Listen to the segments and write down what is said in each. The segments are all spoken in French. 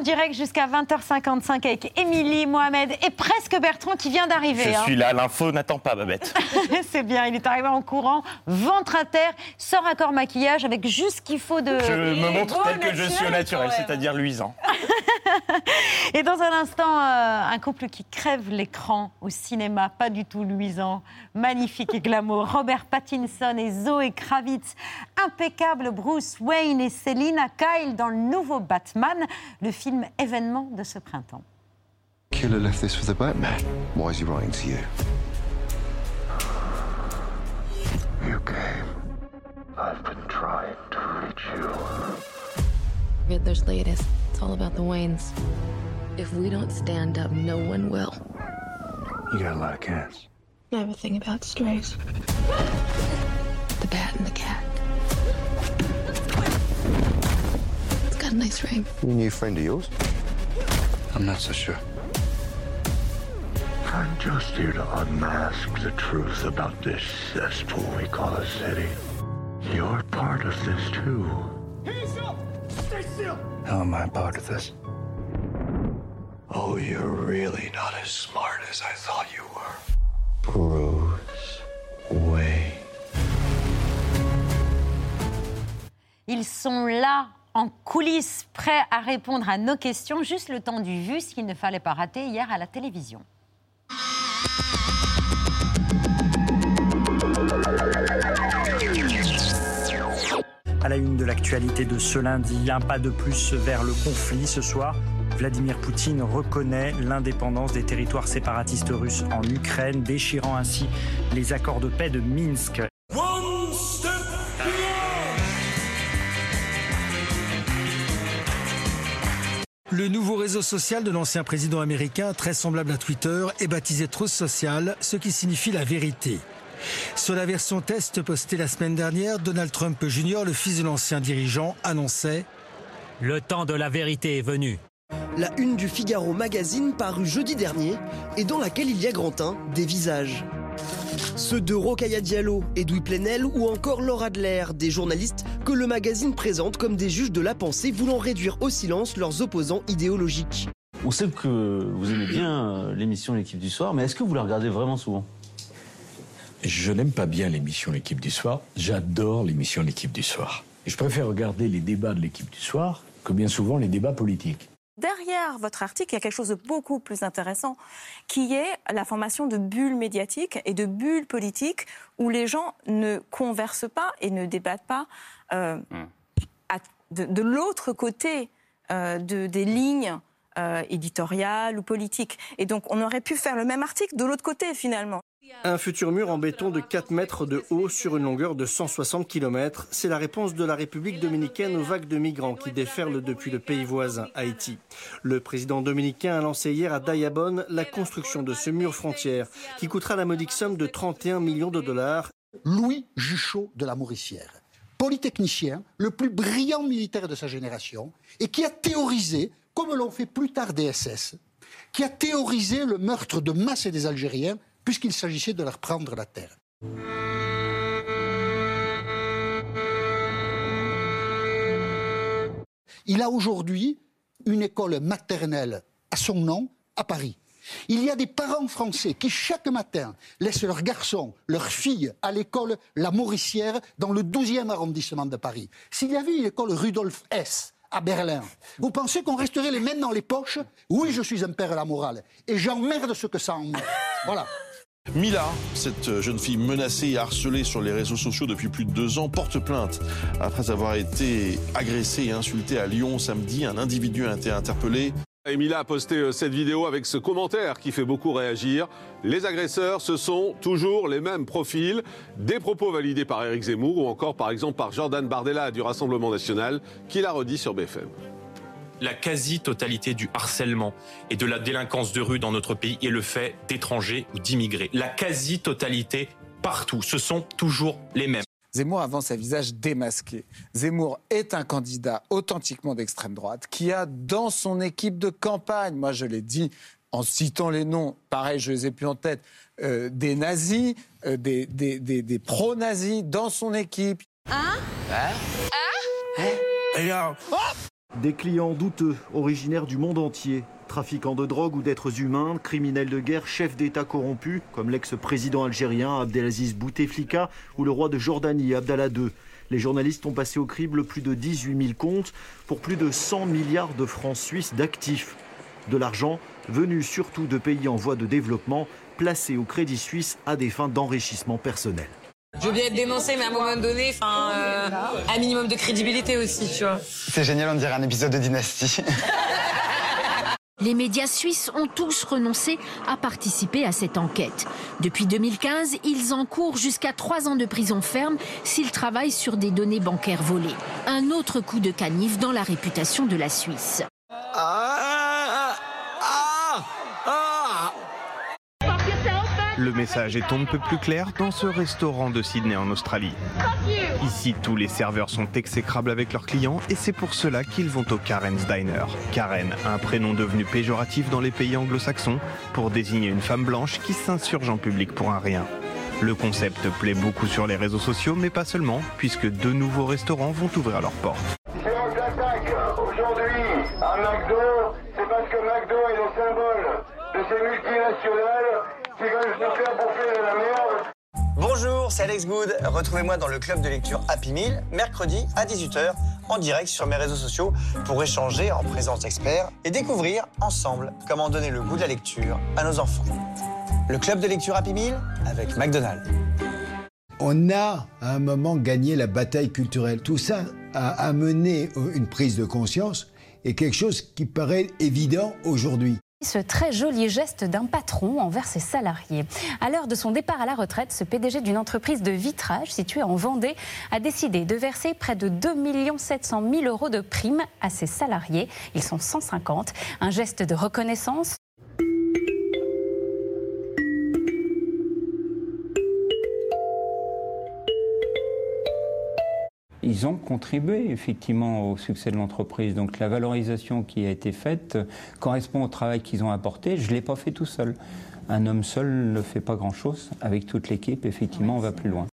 en direct jusqu'à 20h55 avec Émilie, Mohamed et presque Bertrand qui vient d'arriver. Je hein. suis là, l'info n'attend pas, Babette. c'est bien, il est arrivé en courant, ventre à terre, sort à corps maquillage avec juste ce qu'il faut de... Je me montre tel que je suis au naturel, c'est-à-dire luisant. Et dans un instant, euh, un couple qui crève l'écran au cinéma, pas du tout luisant, magnifique et glamour. Robert Pattinson et Zoe Kravitz, impeccable Bruce Wayne et Selina Kyle dans le nouveau Batman, le film événement de ce printemps. Killer left this for the Batman. Why is he writing to you? You came. I've been trying to reach you. Riddler's latest. It's all about the Waynes. If we don't stand up, no one will. You got a lot of cats. I have a thing about strays. The bat and the cat. It's got a nice ring. A new friend of yours? I'm not so sure. I'm just here to unmask the truth about this cesspool we call a city. You're part of this too. Hands up! Stay still! How am I part of this? Oh, you're really not as smart as I thought you were. Bruce Wayne. Ils sont là en coulisses, prêts à répondre à nos questions, juste le temps du vu, ce qu'il ne fallait pas rater hier à la télévision. À la une de l'actualité de ce lundi, un pas de plus vers le conflit ce soir. Vladimir Poutine reconnaît l'indépendance des territoires séparatistes russes en Ukraine, déchirant ainsi les accords de paix de Minsk. Le nouveau réseau social de l'ancien président américain, très semblable à Twitter, est baptisé Truth Social, ce qui signifie la vérité. Sur la version test postée la semaine dernière, Donald Trump Jr., le fils de l'ancien dirigeant, annonçait Le temps de la vérité est venu. La une du Figaro magazine parue jeudi dernier et dans laquelle il y a grand des visages. Ceux de Rokhaya Diallo, Edoui Plenel ou encore Laura Adler, des journalistes que le magazine présente comme des juges de la pensée voulant réduire au silence leurs opposants idéologiques. On sait que vous aimez bien euh, l'émission L'équipe du soir, mais est-ce que vous la regardez vraiment souvent? Je n'aime pas bien l'émission L'équipe du soir. J'adore l'émission L'équipe du soir. Et je préfère regarder les débats de l'équipe du soir que bien souvent les débats politiques. Derrière votre article, il y a quelque chose de beaucoup plus intéressant, qui est la formation de bulles médiatiques et de bulles politiques où les gens ne conversent pas et ne débattent pas euh, à- de, de l'autre côté euh, de- des lignes euh, éditoriales ou politiques. Et donc, on aurait pu faire le même article de l'autre côté, finalement. Un futur mur en béton de 4 mètres de haut sur une longueur de 160 km, c'est la réponse de la République dominicaine aux vagues de migrants qui déferlent depuis le pays voisin, Haïti. Le président dominicain a lancé hier à Dayabon la construction de ce mur frontière qui coûtera la modique somme de 31 millions de dollars. Louis Juchot de la Mauricière, polytechnicien, le plus brillant militaire de sa génération, et qui a théorisé, comme l'ont fait plus tard des SS, qui a théorisé le meurtre de masse des Algériens, puisqu'il s'agissait de leur prendre la terre. Il a aujourd'hui une école maternelle à son nom à Paris. Il y a des parents français qui chaque matin laissent leurs garçons, leurs filles à l'école La Mauricière dans le 12e arrondissement de Paris. S'il y avait une école Rudolf S à Berlin, vous pensez qu'on resterait les mains dans les poches? Oui, je suis un père à la morale et j'emmerde ce que ça en Voilà. Mila, cette jeune fille menacée et harcelée sur les réseaux sociaux depuis plus de deux ans, porte plainte. Après avoir été agressée et insultée à Lyon samedi, un individu a été interpellé. Emilia a posté euh, cette vidéo avec ce commentaire qui fait beaucoup réagir. Les agresseurs, ce sont toujours les mêmes profils, des propos validés par Éric Zemmour ou encore par exemple par Jordan Bardella du Rassemblement national qui l'a redit sur BFM. La quasi-totalité du harcèlement et de la délinquance de rue dans notre pays est le fait d'étrangers ou d'immigrés. La quasi-totalité partout, ce sont toujours les mêmes. Zemmour avance un visage démasqué. Zemmour est un candidat authentiquement d'extrême droite qui a dans son équipe de campagne, moi je l'ai dit en citant les noms, pareil, je les ai plus en tête, euh, des nazis, euh, des, des, des, des pro-nazis dans son équipe. Hein? Hein? Des clients douteux, originaires du monde entier, trafiquants de drogue ou d'êtres humains, criminels de guerre, chefs d'État corrompus, comme l'ex-président algérien Abdelaziz Bouteflika ou le roi de Jordanie Abdallah II. Les journalistes ont passé au crible plus de 18 000 comptes pour plus de 100 milliards de francs suisses d'actifs. De l'argent venu surtout de pays en voie de développement, placé au Crédit Suisse à des fins d'enrichissement personnel. Je veux bien être dénoncé, mais à un moment donné, enfin, euh, un minimum de crédibilité aussi, tu vois. C'est génial, on dirait un épisode de Dynasty. Les médias suisses ont tous renoncé à participer à cette enquête. Depuis 2015, ils encourent jusqu'à trois ans de prison ferme s'ils travaillent sur des données bancaires volées. Un autre coup de canif dans la réputation de la Suisse. Le message est on ne peut plus clair dans ce restaurant de Sydney en Australie. Ici, tous les serveurs sont exécrables avec leurs clients et c'est pour cela qu'ils vont au Karen's Diner. Karen, un prénom devenu péjoratif dans les pays anglo-saxons pour désigner une femme blanche qui s'insurge en public pour un rien. Le concept plaît beaucoup sur les réseaux sociaux, mais pas seulement, puisque deux nouveaux restaurants vont ouvrir leurs portes. Aujourd'hui à McDo, c'est parce que McDo est le symbole de ces multinationales Bonjour, c'est Alex Good. Retrouvez-moi dans le club de lecture Happy Meal, mercredi à 18h, en direct sur mes réseaux sociaux, pour échanger en présence d'experts et découvrir ensemble comment donner le goût de la lecture à nos enfants. Le club de lecture Happy Meal avec McDonald's. On a à un moment gagné la bataille culturelle. Tout ça a amené une prise de conscience et quelque chose qui paraît évident aujourd'hui. Ce très joli geste d'un patron envers ses salariés. À l'heure de son départ à la retraite, ce PDG d'une entreprise de vitrage située en Vendée a décidé de verser près de 2 700 000 euros de primes à ses salariés. Ils sont 150. Un geste de reconnaissance. Ils ont contribué effectivement au succès de l'entreprise. Donc la valorisation qui a été faite correspond au travail qu'ils ont apporté. Je ne l'ai pas fait tout seul. Un homme seul ne fait pas grand-chose. Avec toute l'équipe, effectivement, on va plus loin.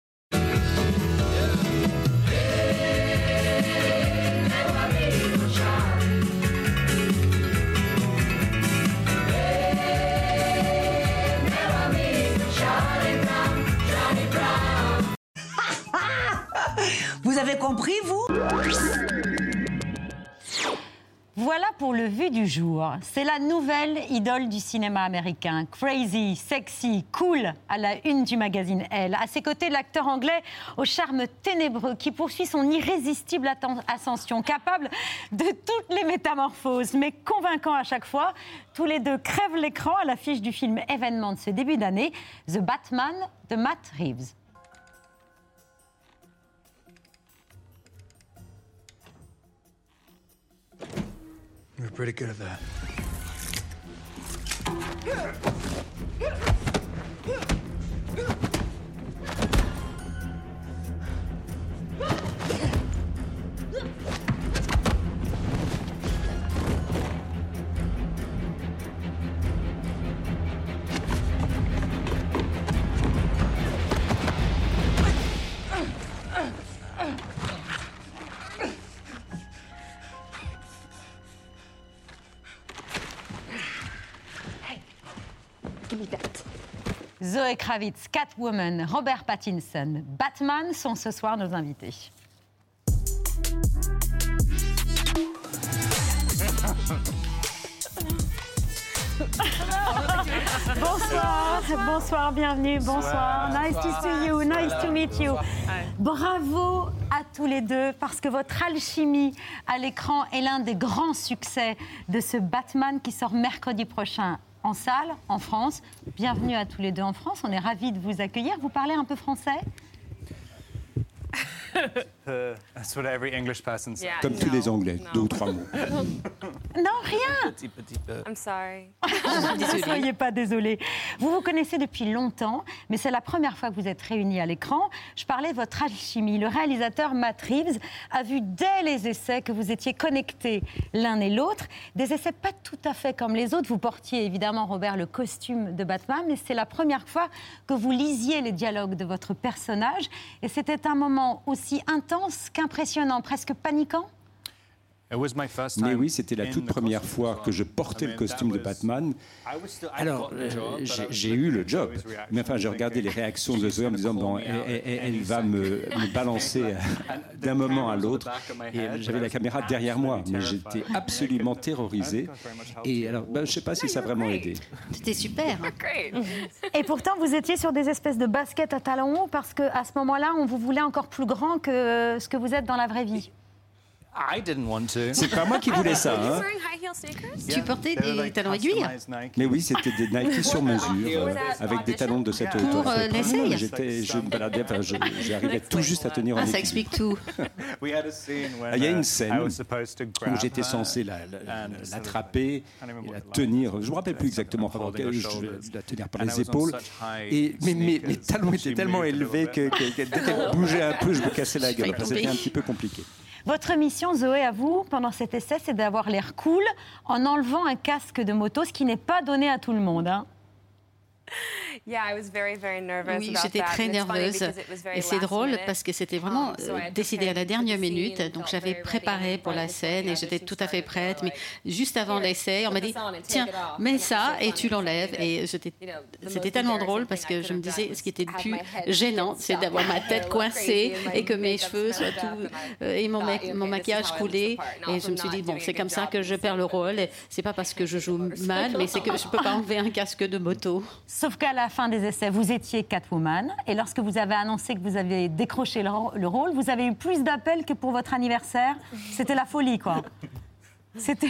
C'est la nouvelle idole du cinéma américain. Crazy, sexy, cool, à la une du magazine Elle. À ses côtés, l'acteur anglais au charme ténébreux qui poursuit son irrésistible ascension, capable de toutes les métamorphoses, mais convaincant à chaque fois. Tous les deux crèvent l'écran à l'affiche du film événement de ce début d'année, The Batman de Matt Reeves. You're pretty good at that. Zoé Kravitz, Catwoman, Robert Pattinson, Batman sont ce soir nos invités. bonsoir, bonsoir, bienvenue, bonsoir. Bonsoir. Nice to see you, nice to meet you. Bravo à tous les deux parce que votre alchimie à l'écran est l'un des grands succès de ce Batman qui sort mercredi prochain en salle en France. Bienvenue à tous les deux en France. On est ravis de vous accueillir. Vous parlez un peu français? Comme tous les Anglais, deux ou trois mots. Non, rien. I'm sorry. Ne soyez pas désolé. Vous vous connaissez depuis longtemps, mais c'est la première fois que vous êtes réunis à l'écran. Je parlais de votre alchimie. Le réalisateur Matt Reeves a vu dès les essais que vous étiez connectés l'un et l'autre. Des essais pas tout à fait comme les autres. Vous portiez évidemment, Robert, le costume de Batman, mais c'est la première fois que vous lisiez les dialogues de votre personnage. Et c'était un moment aussi intense qu'impressionnant, presque paniquant. Mais oui, c'était la toute première fois que je portais le costume de Batman. Alors, euh, j'ai- eu le job. Mais enfin, j'ai regardé les réactions de Zoé en me disant, bon, elle, elle- elle va me, me balancer euh, d'un moment à l'autre. Et j'avais la caméra derrière moi, mais j'étais absolument terrorisé. Et alors, ben, je ne sais pas si ça a vraiment aidé. C'était super. Et pourtant, vous étiez sur des espèces de baskets à talons hauts parce qu'à ce moment-là, on vous voulait encore plus grand que ce que vous êtes dans la vraie vie. C'est pas moi qui voulais ça. hein. Tu portais des talons aiguilles? Mais oui, c'était des Nike sur mesure, euh, avec des talons de cette hauteur. Pour, euh, l'essai J'étais, je me baladais, enfin, je- j'arrivais tout juste à tenir en Ah, ça équilibre. explique tout. Ah, Il y a une scène où j'étais censé la- la- l'attraper et la tenir. Je me rappelle plus exactement par quel- je la tenir par les épaules. Et mais mes, mes talons étaient tellement élevés que, que- que dès qu'elle bougeait un peu, je me cassais la gueule. Enfin, C'était un petit peu compliqué. Votre mission, Zoé, à vous, pendant cet essai, c'est d'avoir l'air cool en enlevant un casque de moto, ce qui n'est pas donné à tout le monde. hein. Oui, j'étais très nerveuse. Et c'est drôle parce que c'était vraiment euh, décidé à la dernière minute. Donc j'avais préparé pour la scène et j'étais tout à fait prête. Mais juste avant l'essai, on m'a dit Tiens, mets ça et tu l'enlèves. Et c'était tellement drôle parce que je me disais ce qui était le plus gênant, c'est d'avoir ma tête coincée et que mes cheveux soient tout. euh, et mon, ma- mon maquillage coulé. Et je me suis dit Bon, c'est comme ça que je perds le rôle. C'est pas parce que je joue mal, mais c'est que je peux pas enlever un casque de moto. Sauf qu'à la fin des essais, vous étiez Catwoman. Et lorsque vous avez annoncé que vous avez décroché le, rôle, vous avez eu plus d'appels que pour votre anniversaire. C'était la folie, quoi. C'était.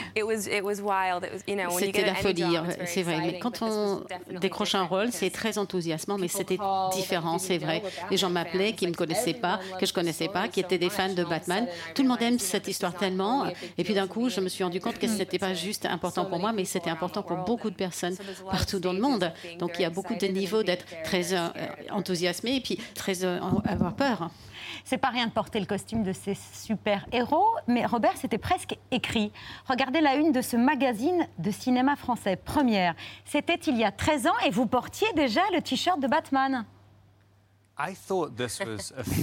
C'était la folie, hein, c'est vrai. Mais quand on décroche un rôle, c'est très enthousiasmant, mais c'était différent, c'est vrai. Les gens m'appelaient qui ne me connaissaient pas, que je connaissais pas, qui étaient des fans de Batman. Tout le monde aime cette histoire tellement. Et puis d'un coup, je me suis rendu compte que c'était pas juste important pour moi, mais c'était important pour beaucoup de personnes partout dans le monde. Donc il y a beaucoup de niveaux d'être très euh, enthousiasmé et puis très euh, avoir peur. C'est pas rien de porter le costume de ces super-héros, mais Robert, c'était presque écrit. Regardez la une de ce magazine de cinéma français, Première. C'était il y a 13 ans et vous portiez déjà le t-shirt de Batman.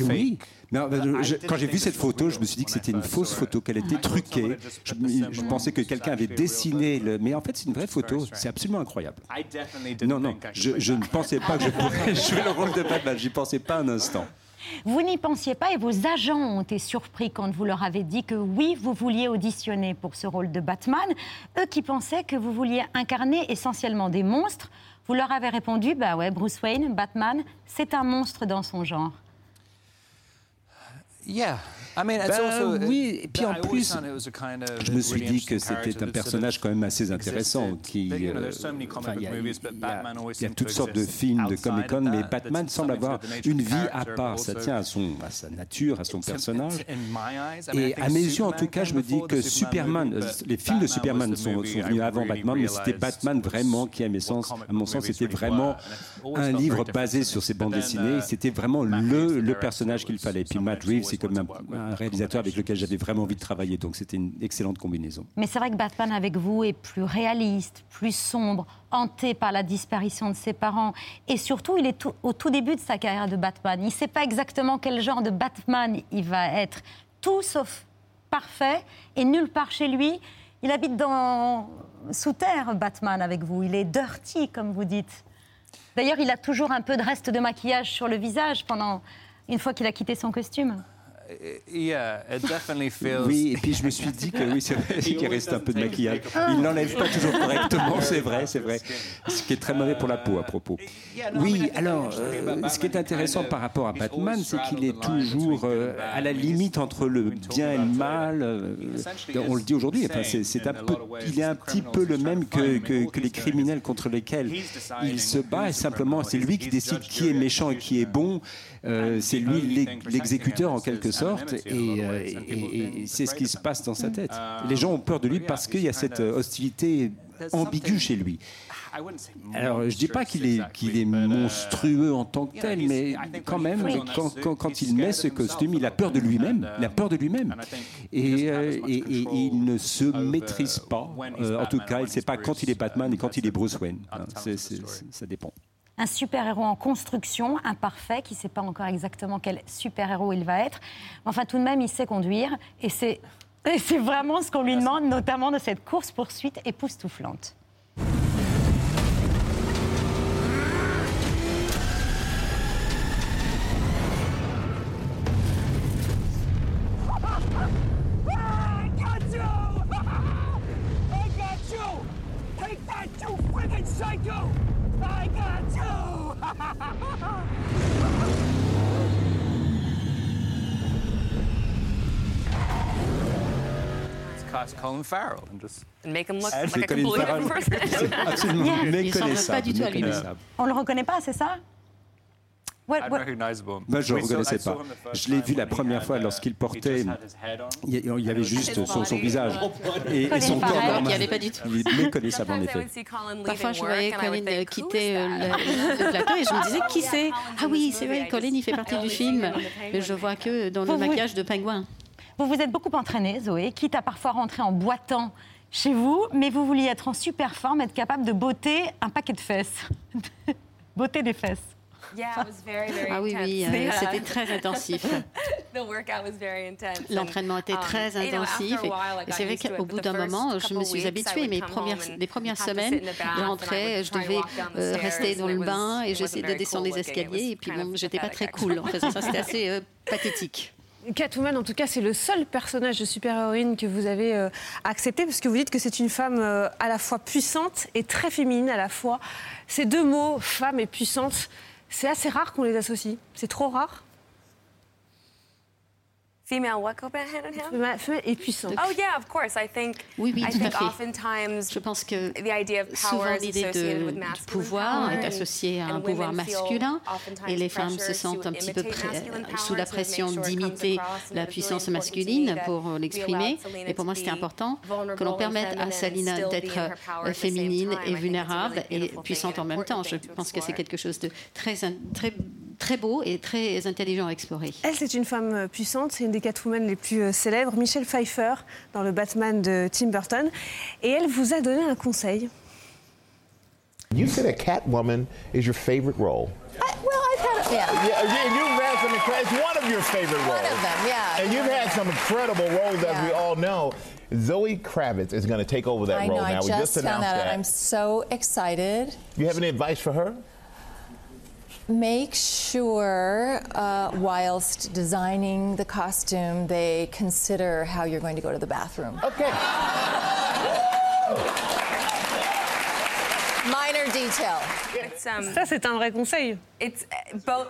Oui. Non, je- quand j'ai vu cette photo, je me suis dit que c'était une fausse photo, qu'elle était truquée. Je, je pensais que quelqu'un avait dessiné le. Mais en fait, c'est une vraie photo. C'est absolument incroyable. Non, non, je, je ne pensais pas que je pourrais jouer le rôle de Batman. J'y pensais pas un instant. Vous n'y pensiez pas et vos agents ont été surpris quand vous leur avez dit que oui, vous vouliez auditionner pour ce rôle de Batman. Eux qui pensaient que vous vouliez incarner essentiellement des monstres, vous leur avez répondu, bah ouais, Bruce Wayne, Batman, c'est un monstre dans son genre. Ben oui, et puis en plus, je me suis dit que c'était un personnage quand même assez intéressant. Qui, euh, il y, a- y y toutes sortes de films de Comic Con, mais Batman semble avoir une vie à part. Ça tient à, son, à sa nature, à son personnage. Et à mes yeux, en tout cas, je me dis que Superman, euh, les films de Superman sont, sont venus avant Batman, mais c'était Batman vraiment qui, à, mes sens, à mon sens, c'était vraiment un livre basé sur ses bandes dessinées. C'était vraiment le, le personnage qu'il fallait. Puis Matt Reeves, c'est comme un, un réalisateur avec lequel j'avais vraiment envie de travailler. Donc c'était une excellente combinaison. Mais c'est vrai que Batman avec vous est plus réaliste, plus sombre, hanté par la disparition de ses parents. Et surtout, il est tout- au tout début de sa carrière de Batman. Il ne sait pas exactement quel genre de Batman il va être. Tout sauf parfait et nulle part chez lui. Il habite dans... sous terre, Batman, avec vous. Il est dirty, comme vous dites. D'ailleurs, il a toujours un peu de reste de maquillage sur le visage pendant une fois qu'il a quitté son costume. Oui, et puis je me suis dit que oui, c'est vrai qu'il reste un peu de maquillage. Il n'enlève pas toujours correctement, c'est vrai, c'est vrai. Ce qui est très mauvais pour la peau à propos. Oui, alors, euh, ce qui est intéressant par rapport à Batman, c'est qu'il est toujours euh, à la limite entre le bien et le mal. euh, on le dit aujourd'hui, enfin, c'est, un peu, il est un petit peu le même que, que, que les criminels contre lesquels il se bat, et simplement, c'est lui qui décide qui est méchant et qui est bon. C'est lui l'ex- l'exécuteur en quelque sorte. Et, c'est ce qui se passe dans sa tête. Les gens ont peur de lui parce qu'il y a cette hostilité ambiguë chez lui. Alors, je ne dis pas qu'il est, qu'il est monstrueux en tant que tel, mais quand même, quand, quand, il met ce costume, il a peur de lui-même. Il a peur de lui-même. Et, et, il ne se maîtrise pas. en tout cas, il ne sait pas quand il est Batman et quand il est Bruce Wayne. ça dépend un super-héros en construction, imparfait, qui ne sait pas encore exactement quel super-héros il va être. Enfin, tout de même, il sait conduire. Et c'est, c'est vraiment ce qu'on lui demande, notamment de cette course-poursuite époustouflante. Cast Colin Farrell and just make him look like a completely different person. Absolument yeah. méconnaissable. méconnaissable. On le reconnaît pas, c'est ça? What, what? Moi, je ne le reconnaissais pas. Je l'ai vu la première fois lorsqu'il portait. Il y avait juste son, son visage et, et son corps normal. Il n'y avait pas du tout. Il est méconnaissable en effet. Parfois, je voyais Colin quitter euh, le, plateau et je me disais qui c'est? Ah oui, c'est vrai, Colin, il fait partie du film. Mais je vois que dans le maquillage de pingouin. Vous vous êtes beaucoup entraînée, Zoé, quitte à parfois rentrer en boitant chez vous, mais vous vouliez être en super forme, être capable de botter un paquet de fesses. botter des fesses. Ah oui, oui, euh, c'était très intensif. L'entraînement était très intensif. Et, c'est vrai qu'au bout d'un moment, je me suis habituée. Mais premières, les premières semaines, je rentrais, je devais euh, rester dans le bain et j'essayais de descendre les escaliers. Et puis bon, j'étais pas très cool en faisant ça. C'était assez euh, pathétique. Catwoman, en tout cas, c'est le seul personnage de super-héroïne que vous avez euh, accepté, parce que vous dites que c'est une femme euh, à la fois puissante et très féminine à la fois. Ces deux mots, femme et puissante, c'est assez rare qu'on les associe. C'est trop rare Female what go hand in hand? Femelle et puissante. Oh yeah, of course. I think. Oui, oui, I tout think à fait. Oftentimes, Je pense que the idea of souvent l'idée de, du pouvoir est associée à un pouvoir masculin et les femmes se sentent un petit peu sous la pression d'imiter la puissance masculine pour l'exprimer. Et pour moi, c'était important que l'on permette à Salina d'être féminine et vulnérable et puissante en même temps. Je pense que c'est quelque chose de très, très très beau et très intelligent à explorer. Elle, c'est une femme puissante, c'est une des Catwoman les plus euh, célèbres, Michelle Pfeiffer, dans le Batman de Tim Burton. Et elle vous a donné un conseil. You said a Catwoman is your favorite role. I, well, I've had, a, yeah. yeah. You've had some incredible, it's one of your favorite roles. One of them, yeah. And you've had some incredible roles, yeah. as we all know. Zoe Kravitz is going to take over that I role know, now. I we just, just announced found that. I'm so excited. You have any advice for her? Make sure, uh, whilst designing the costume, they consider how you're going to go to the bathroom. Okay. Minor detail. Um, Ça, c'est un vrai conseil. It's uh, both.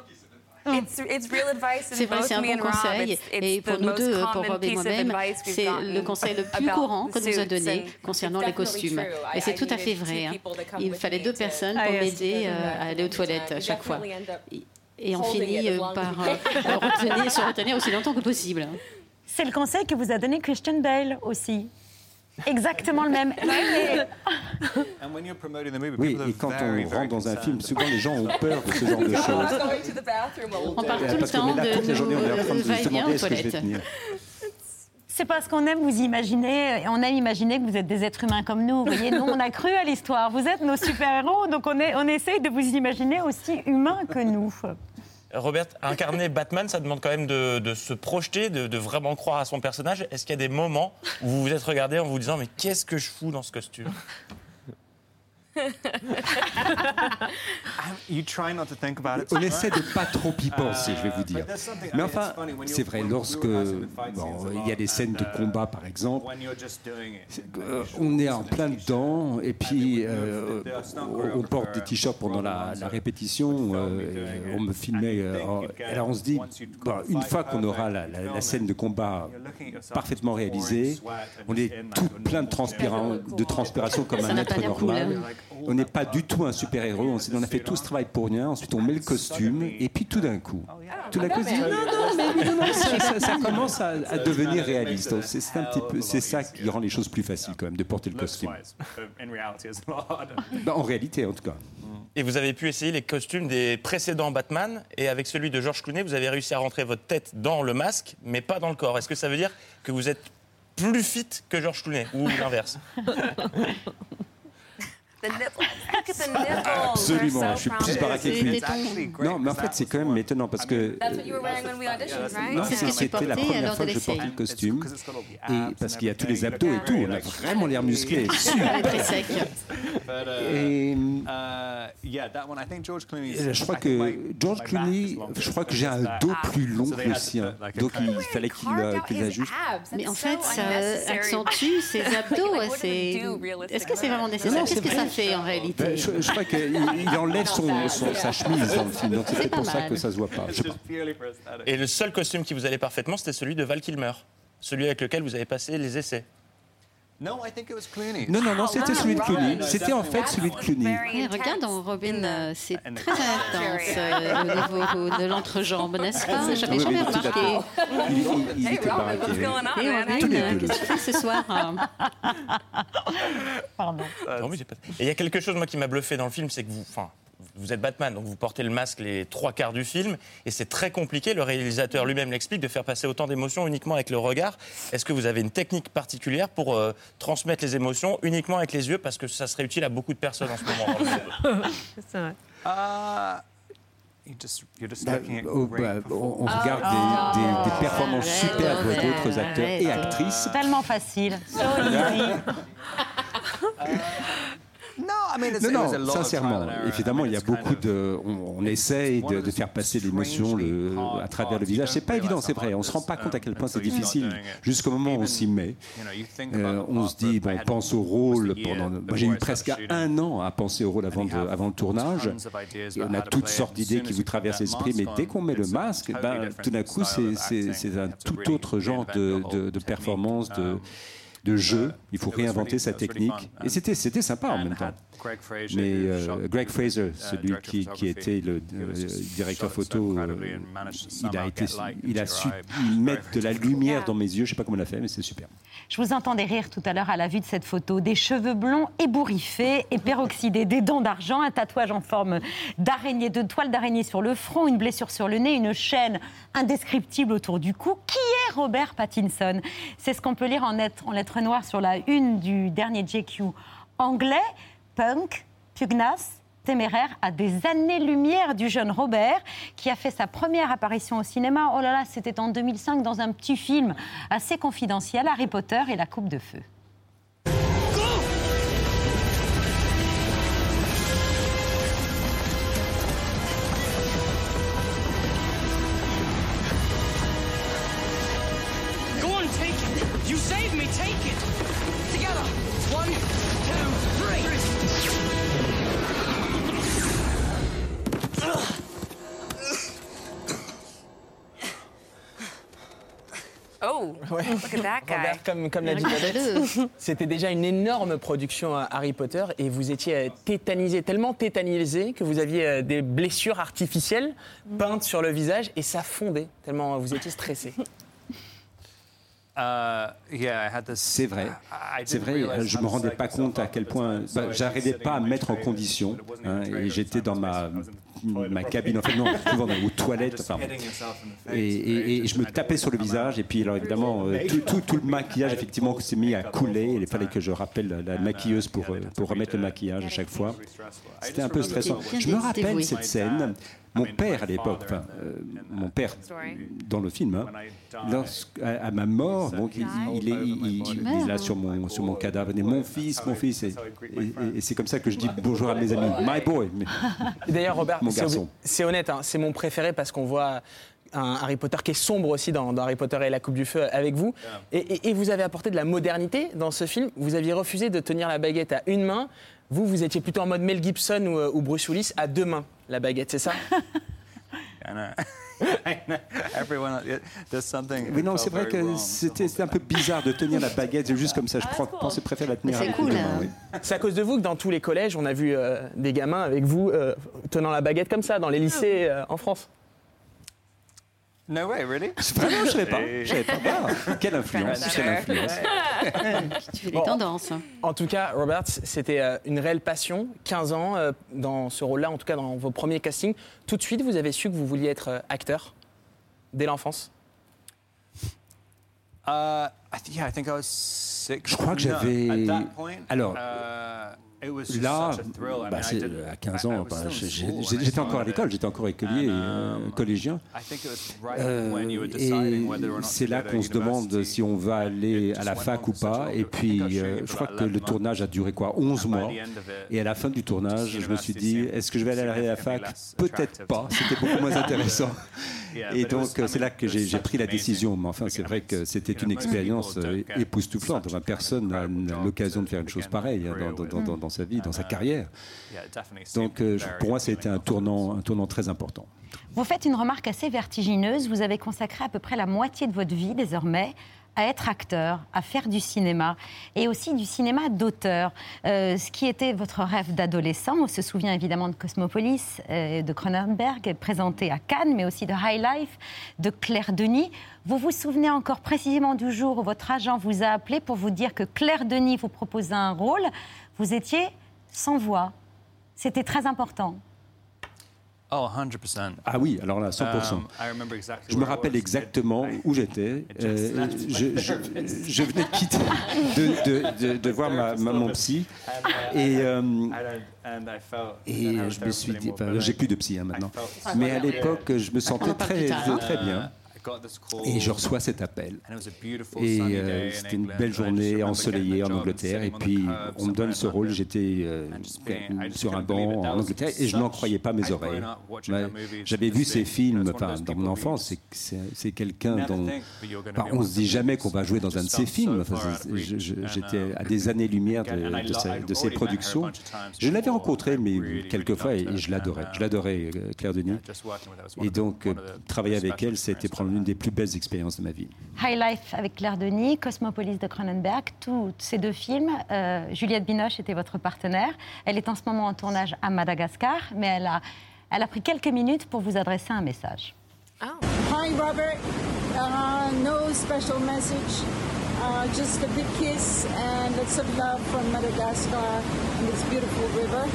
C'est vrai, c'est un bon conseil. Et pour nous deux, pour Rob et moi-même, c'est le conseil le plus courant que nous a donné concernant les costumes. Et c'est tout à fait vrai. Hein. Il fallait deux personnes pour m'aider euh, à aller aux toilettes à chaque fois. Et on finit euh, par euh, retenir, se retenir aussi longtemps que possible. C'est le conseil que vous a donné Christian Bale aussi. Exactement le même. Oui, et quand on rentre dans un film, souvent les gens ont peur de ce genre de choses. On parle tout le temps de va-et-vient aux toilettes. C'est parce qu'on aime vous imaginer, on aime imaginer que vous êtes des êtres humains comme nous. Vous voyez, nous, on a cru à l'histoire. Vous êtes nos super-héros, donc on, est, on essaye de vous imaginer aussi humains que nous. Robert, incarner Batman, ça demande quand même de, se projeter, de, vraiment croire à son personnage. Est-ce qu'il y a des moments où vous vous êtes regardé en vous disant mais qu'est-ce que je fous dans ce costume? On essaie de pas trop y penser, je vais vous dire. Mais enfin, c'est vrai, lorsque il y a des scènes de combat, par exemple, euh, on est en plein dedans, et puis euh, on porte des t-shirts pendant la, répétition. Euh, on me filmait. alors on se dit, une fois qu'on aura la, la, scène de combat parfaitement réalisée, on est tout plein de, de transpiration comme un être normal. On n'est pas du tout un super-héros. On, on, a fait tout ce travail pour rien. Ensuite, on met le costume. Et puis, tout d'un coup, tout d'un coup, ça, commence à, devenir réaliste. C'est un petit peu, c'est ça qui rend les choses plus faciles quand même de porter le costume. Bah, en réalité, en tout cas. Et vous avez pu essayer les costumes des précédents Batman, et avec celui de George Clooney, vous avez réussi à rentrer votre tête dans le masque, mais pas dans le corps. Est-ce que ça veut dire que vous êtes plus fit que George Clooney, ou l'inverse? Absolument, je suis plus baraqué que lui. Non, mais en fait, c'est quand même étonnant parce que. Non, c'était la première fois que je portais le costume. Et parce qu'il y a tous les abdos et tout, on a vraiment l'air musclé. Très sec. Et je crois que George Clooney, je crois que j'ai un dos plus long que le sien. Donc il fallait qu'il ajuste. Mais en fait, ça accentue ses abdos. Est-ce que c'est vraiment nécessaire Qu'est-ce que ça fait en réalité. Ben, je, crois qu'il enlève son, sa chemise dans le film, donc c'est pour ça que ça se voit pas. Et le seul costume qui vous allait parfaitement, c'était celui de Val Kilmer, celui avec lequel vous avez passé les essais. Non, non, non, c'était celui de Clooney. C'était en fait celui de Clooney. regarde, dans Robin, euh, c'est très intense euh, au niveau de l'entrejambe, n'est-ce pas? J'avais jamais remarqué. Il, était baraqué. Et Robin, qu'est-ce que tu fais ce soir? Pardon. Et il y a quelque chose, moi, qui m'a bluffé dans le film, c'est que vous... Enfin, vous êtes Batman, donc vous portez le masque les trois quarts du film, et c'est très compliqué, le réalisateur lui-même l'explique, de faire passer autant d'émotions uniquement avec le regard. Est-ce que vous avez une technique particulière pour euh, transmettre les émotions uniquement avec les yeux, parce que ça serait utile à beaucoup de personnes en ce moment C'est vrai. Ah, bah, oh, bah, on, regarde des, des, des, performances superbes d'autres acteurs et actrices. Tellement facile. So easy. Non, non, sincèrement, évidemment, il y a beaucoup de. On, essaye de, faire passer l'émotion à travers le visage. C'est pas évident, c'est vrai. On se rend pas compte à quel point c'est difficile jusqu'au moment où on s'y met. Euh, on se dit, bon, on pense au rôle pendant. j'ai eu presque un an à penser au rôle avant, avant le tournage. on a toutes sortes d'idées qui vous traversent l'esprit, mais dès qu'on met le masque, ben, tout d'un coup, c'est un tout autre genre de, de performance, de de jeu. Il faut réinventer sa technique. Et c'était, c'était sympa en même temps. Mais euh, Greg Fraser, celui qui, qui était le euh, directeur photo, euh, il, a été, il a su mettre de la lumière dans mes yeux. Je ne sais pas comment il a fait, mais c'est super. Je vous entendais rire tout à l'heure à la vue de cette photo. Des cheveux blonds ébouriffés et peroxydés, des dents d'argent, un tatouage en forme d'araignée, de toile d'araignée sur le front, une blessure sur le nez, une chaîne indescriptible autour du cou. Qui est Robert Pattinson? C'est ce qu'on peut lire en lettres, en noires sur la une du dernier JQ anglais punk, pugnace, téméraire, à des années-lumière du jeune Robert, qui a fait sa première apparition au cinéma. Oh là là, c'était en 2005 dans un petit film assez confidentiel, Harry Potter et la Coupe de Feu. Robert, comme, comme l'a dit Babette, c'était déjà une énorme production à Harry Potter et vous étiez euh, tétanisé, tellement tétanisé que vous aviez euh, des blessures artificielles peintes sur le visage et ça fondait, tellement vous étiez stressé. Uh, c'est vrai, c'est vrai. Je me rendais pas compte à quel point bah, j'arrivais pas à me mettre en condition. Hein, et j'étais dans ma ma cabine, en fait non, souvent dans, aux toilettes. Enfin, et, et, je me tapais sur le visage. Et puis alors évidemment, euh, tout, tout, tout, le maquillage effectivement s'est mis à couler. Il fallait que je rappelle la maquilleuse pour euh, pour remettre le maquillage à chaque fois. C'était un peu stressant. Je me rappelle cette scène. Mon père à l'époque, enfin, euh, mon père dans le film, hein, à, ma mort, donc il, il, est, il, est, là sur mon, sur mon cadavre. Et mon fils, mon fils. Et, c'est comme ça que je dis bonjour à mes amis. My boy. D'ailleurs, Robert, c'est honnête, hein, c'est mon préféré parce qu'on voit un Harry Potter qui est sombre aussi dans, Harry Potter et la Coupe du Feu avec vous. Et, vous avez apporté de la modernité dans ce film. Vous aviez refusé de tenir la baguette à une main. Vous, vous étiez plutôt en mode Mel Gibson ou, euh, ou Bruce Willis à deux mains, la baguette, c'est ça? Oui, non, c'est vrai que c'était un peu bizarre de tenir la baguette juste comme ça. Je pensais préférer la tenir. C'est cool. Hein. C'est à cause de vous que dans tous les collèges, on a vu euh, des gamins avec vous euh, tenant la baguette comme ça dans les lycées euh, en France. No way, really? Vraiment, je savais pas. Je savais pas. Wow. Quelle influence, quelle influence. tu fais des tendances. En tout cas, Robert, c'était une réelle passion. 15 ans dans ce rôle-là, en tout cas dans vos premiers castings. Tout de suite, vous avez su que vous vouliez être acteur? Dès l'enfance? Uh, Je crois que j'avais. Alors. Là, bah, à 15 ans, bah, j'étais encore à l'école, j'étais encore écolier, euh, collégien. Euh, et c'est là qu'on se demande si on va aller à la fac ou pas. Et puis, euh, je crois que le tournage a duré quoi? 11 mois. Et à la fin du tournage, je me suis dit, est-ce que je vais aller à la fac? Peut-être pas, c'était beaucoup moins intéressant. Et donc, c'est là que j'ai pris la décision. Mais enfin, c'est vrai que c'était une expérience époustouflante. personne n'a l'occasion de faire une chose pareille hein, dans, dans sa vie, dans sa carrière. Donc euh, pour moi, été un tournant, un tournant très important. Vous faites une remarque assez vertigineuse. Vous avez consacré à peu près la moitié de votre vie désormais à être acteur, à faire du cinéma et aussi du cinéma d'auteur. Euh, ce qui était votre rêve d'adolescent, on se souvient évidemment de Cosmopolis, euh, de Cronenberg, présenté à Cannes, mais aussi de High Life, de Claire Denis. Vous vous souvenez encore précisément du jour où votre agent vous a appelé pour vous dire que Claire Denis vous proposait un rôle vous étiez sans voix. C'était très important. Oh, ah oui, alors là, 100%. Um, je me rappelle exactement où j'étais. Euh, je, venais de quitter, de, de, voir ma, mon psy. Uh, et, euh, et je me suis dit, j'ai plus de psy hein, maintenant. Mais à l'époque, je me sentais très, très bien. Et je reçois cet appel. Et euh, c'était une belle journée ensoleillée en Angleterre. Et puis on me donne ce rôle. J'étais euh, sur un banc en Angleterre et je n'en croyais pas mes oreilles. J'avais vu ces films enfin, dans mon enfance. C'est quelqu'un dont on ne se dit jamais qu'on va jouer dans un de ces films. J'étais à des années-lumière de, de, ces productions. Je l'avais rencontré, mais quelques fois, et je l'adorais. Je l'adorais, euh, Claire Denis. Et donc, travailler avec elle, c'était prendre l'une des plus belles expériences de ma vie. High Life avec Claire Denis, Cosmopolis de Cronenberg, tous ces deux films. Euh, Juliette Binoche était votre partenaire. Elle est en ce moment en tournage à Madagascar, mais elle a, elle a pris quelques minutes pour vous adresser un message. Oh. Hi Robert, uh, no special message, uh, just a big kiss and lots of love from Madagascar and this beautiful river.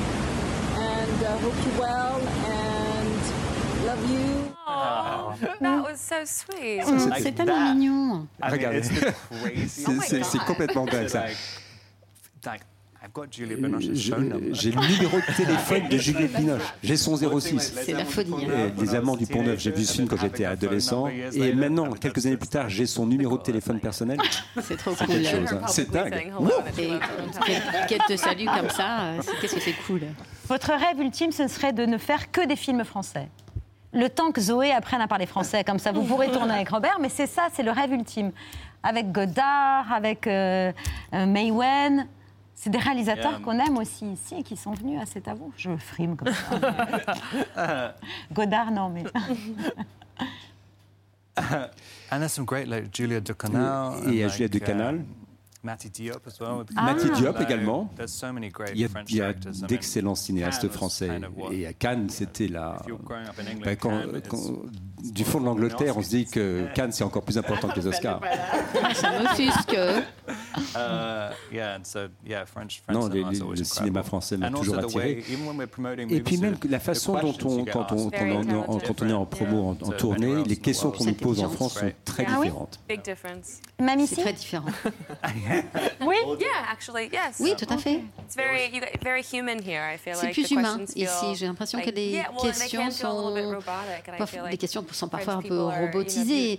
And uh, hope you well and love you. Oh, that was so sweet. C'est tellement mignon. Regardez, c'est complètement dingue ça. J'ai le numéro de téléphone de Juliette Binoche. J'ai son 06. C'est la folie. Hein. Les Amants du Pont Neuf, j'ai vu ce film quand j'étais adolescent. Et maintenant, quelques années plus tard, j'ai son numéro de téléphone personnel. C'est trop cool. Hein. C'est dingue. Qu'elle te salue comme ça, euh, qu'est-ce que c'est cool? Votre rêve ultime, ce serait de ne faire que des films français le temps que Zoé apprenne à parler français, comme ça vous pourrez tourner avec Robert, mais c'est ça, c'est le rêve ultime. Avec Godard, avec euh, euh Maywen, c'est des réalisateurs qu'on aime aussi ici et qui sont venus à cet à vous. Je frime comme ça. Godard, non, mais. And there's some great, like Julia Ducanal. Et il y a Julia Ducanal. Matty Diop, ah. également. Il y a, d'excellents cinéastes français. Et à Cannes, c'était la. Ben, du fond de l'Angleterre, on se dit que Cannes, c'est encore plus important que les Oscars. Ça m'offusque. non, le cinéma français m'a toujours attiré. Et puis même la façon dont on, quand on, quand on, est en promo, en, tournée, les questions qu'on nous pose en France sont très ah différentes. Mamie, c'est très différent. oui. Oui, tout à fait. C'est plus humain ici. J'ai l'impression que les questions sont, les questions sont parfois un peu robotisées,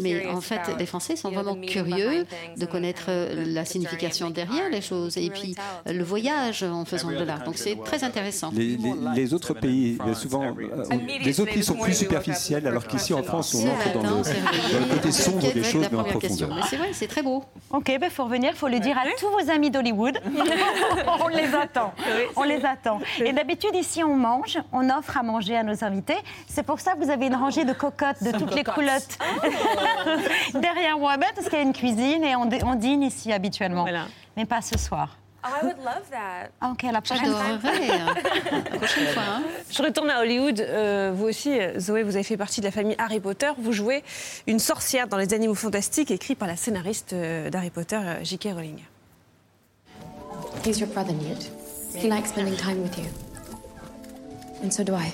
mais en fait, les Français sont vraiment curieux de connaître la signification derrière les choses et puis le voyage en faisant de l'art. Donc c'est très intéressant. Les, autres pays, souvent, les autres pays sont plus superficiels, alors qu'ici en France, on entre dans le, côté sombre des choses, mais en profondeur. C'est vrai, c'est très beau. Ok, il ben, il faut le dire à tous vos amis d'Hollywood. on les attend. On les attend. Et d'habitude, ici, on mange, on offre à manger à nos invités. C'est pour ça que vous avez une rangée de cocottes de toutes les culottes derrière moi, parce qu'il y a une cuisine et on, on dîne ici habituellement. Mais pas ce soir. Oh, I would love that. Ah, ok, la prochaine fois. Hein. Je retourne à Hollywood. Euh, vous aussi, Zoé, vous avez fait partie de la famille Harry Potter. Vous jouez une sorcière dans Les Animaux Fantastiques, écrit par la scénariste euh, d'Harry Potter, euh, J.K. Rowling. He's your brother, Newt. He likes spending time with you. And so do I.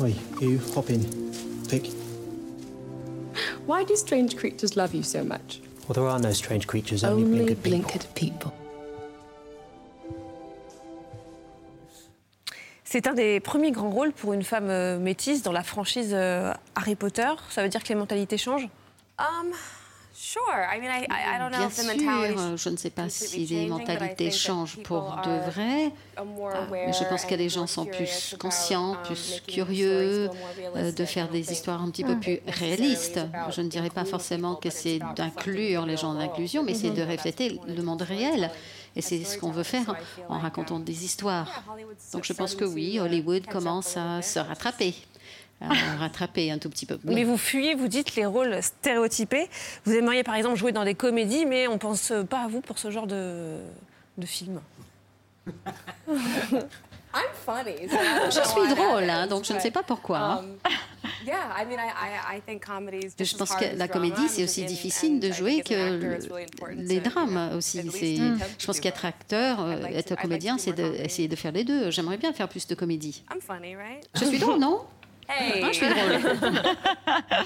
Oi, you hop in. Vic. Why do strange creatures love you so much? Well, there are no strange creatures, only, only blinkered people. people. C'est un des premiers grands rôles pour une femme euh, métisse dans la franchise euh, Harry Potter. Ça veut dire que les mentalités changent? Um, Bien sûr, je ne sais pas si les mentalités changent pour de vrai, mais je pense que les gens sont plus conscients, plus curieux euh, de faire des histoires un petit peu plus réalistes. Je ne dirais pas forcément que c'est d'inclure les gens d'inclusion, mais c'est de refléter le monde réel. Et c'est ce qu'on veut faire en racontant des histoires. Donc je pense que oui, Hollywood commence à se rattraper à rattraper un tout petit peu. Mais vous fuyez, vous dites, les rôles stéréotypés. Vous aimeriez par exemple jouer dans des comédies, mais on ne pense pas à vous pour ce genre de, de film. I'm funny, je suis drôle, hein, donc je ne sais pas pourquoi. Je pense que la comédie, c'est aussi difficile de jouer que les drames aussi. Je pense qu'être acteur, être comédien, c'est d'essayer de faire les deux. J'aimerais bien faire plus de comédie. Je suis drôle, non? Hey. je suis drôle.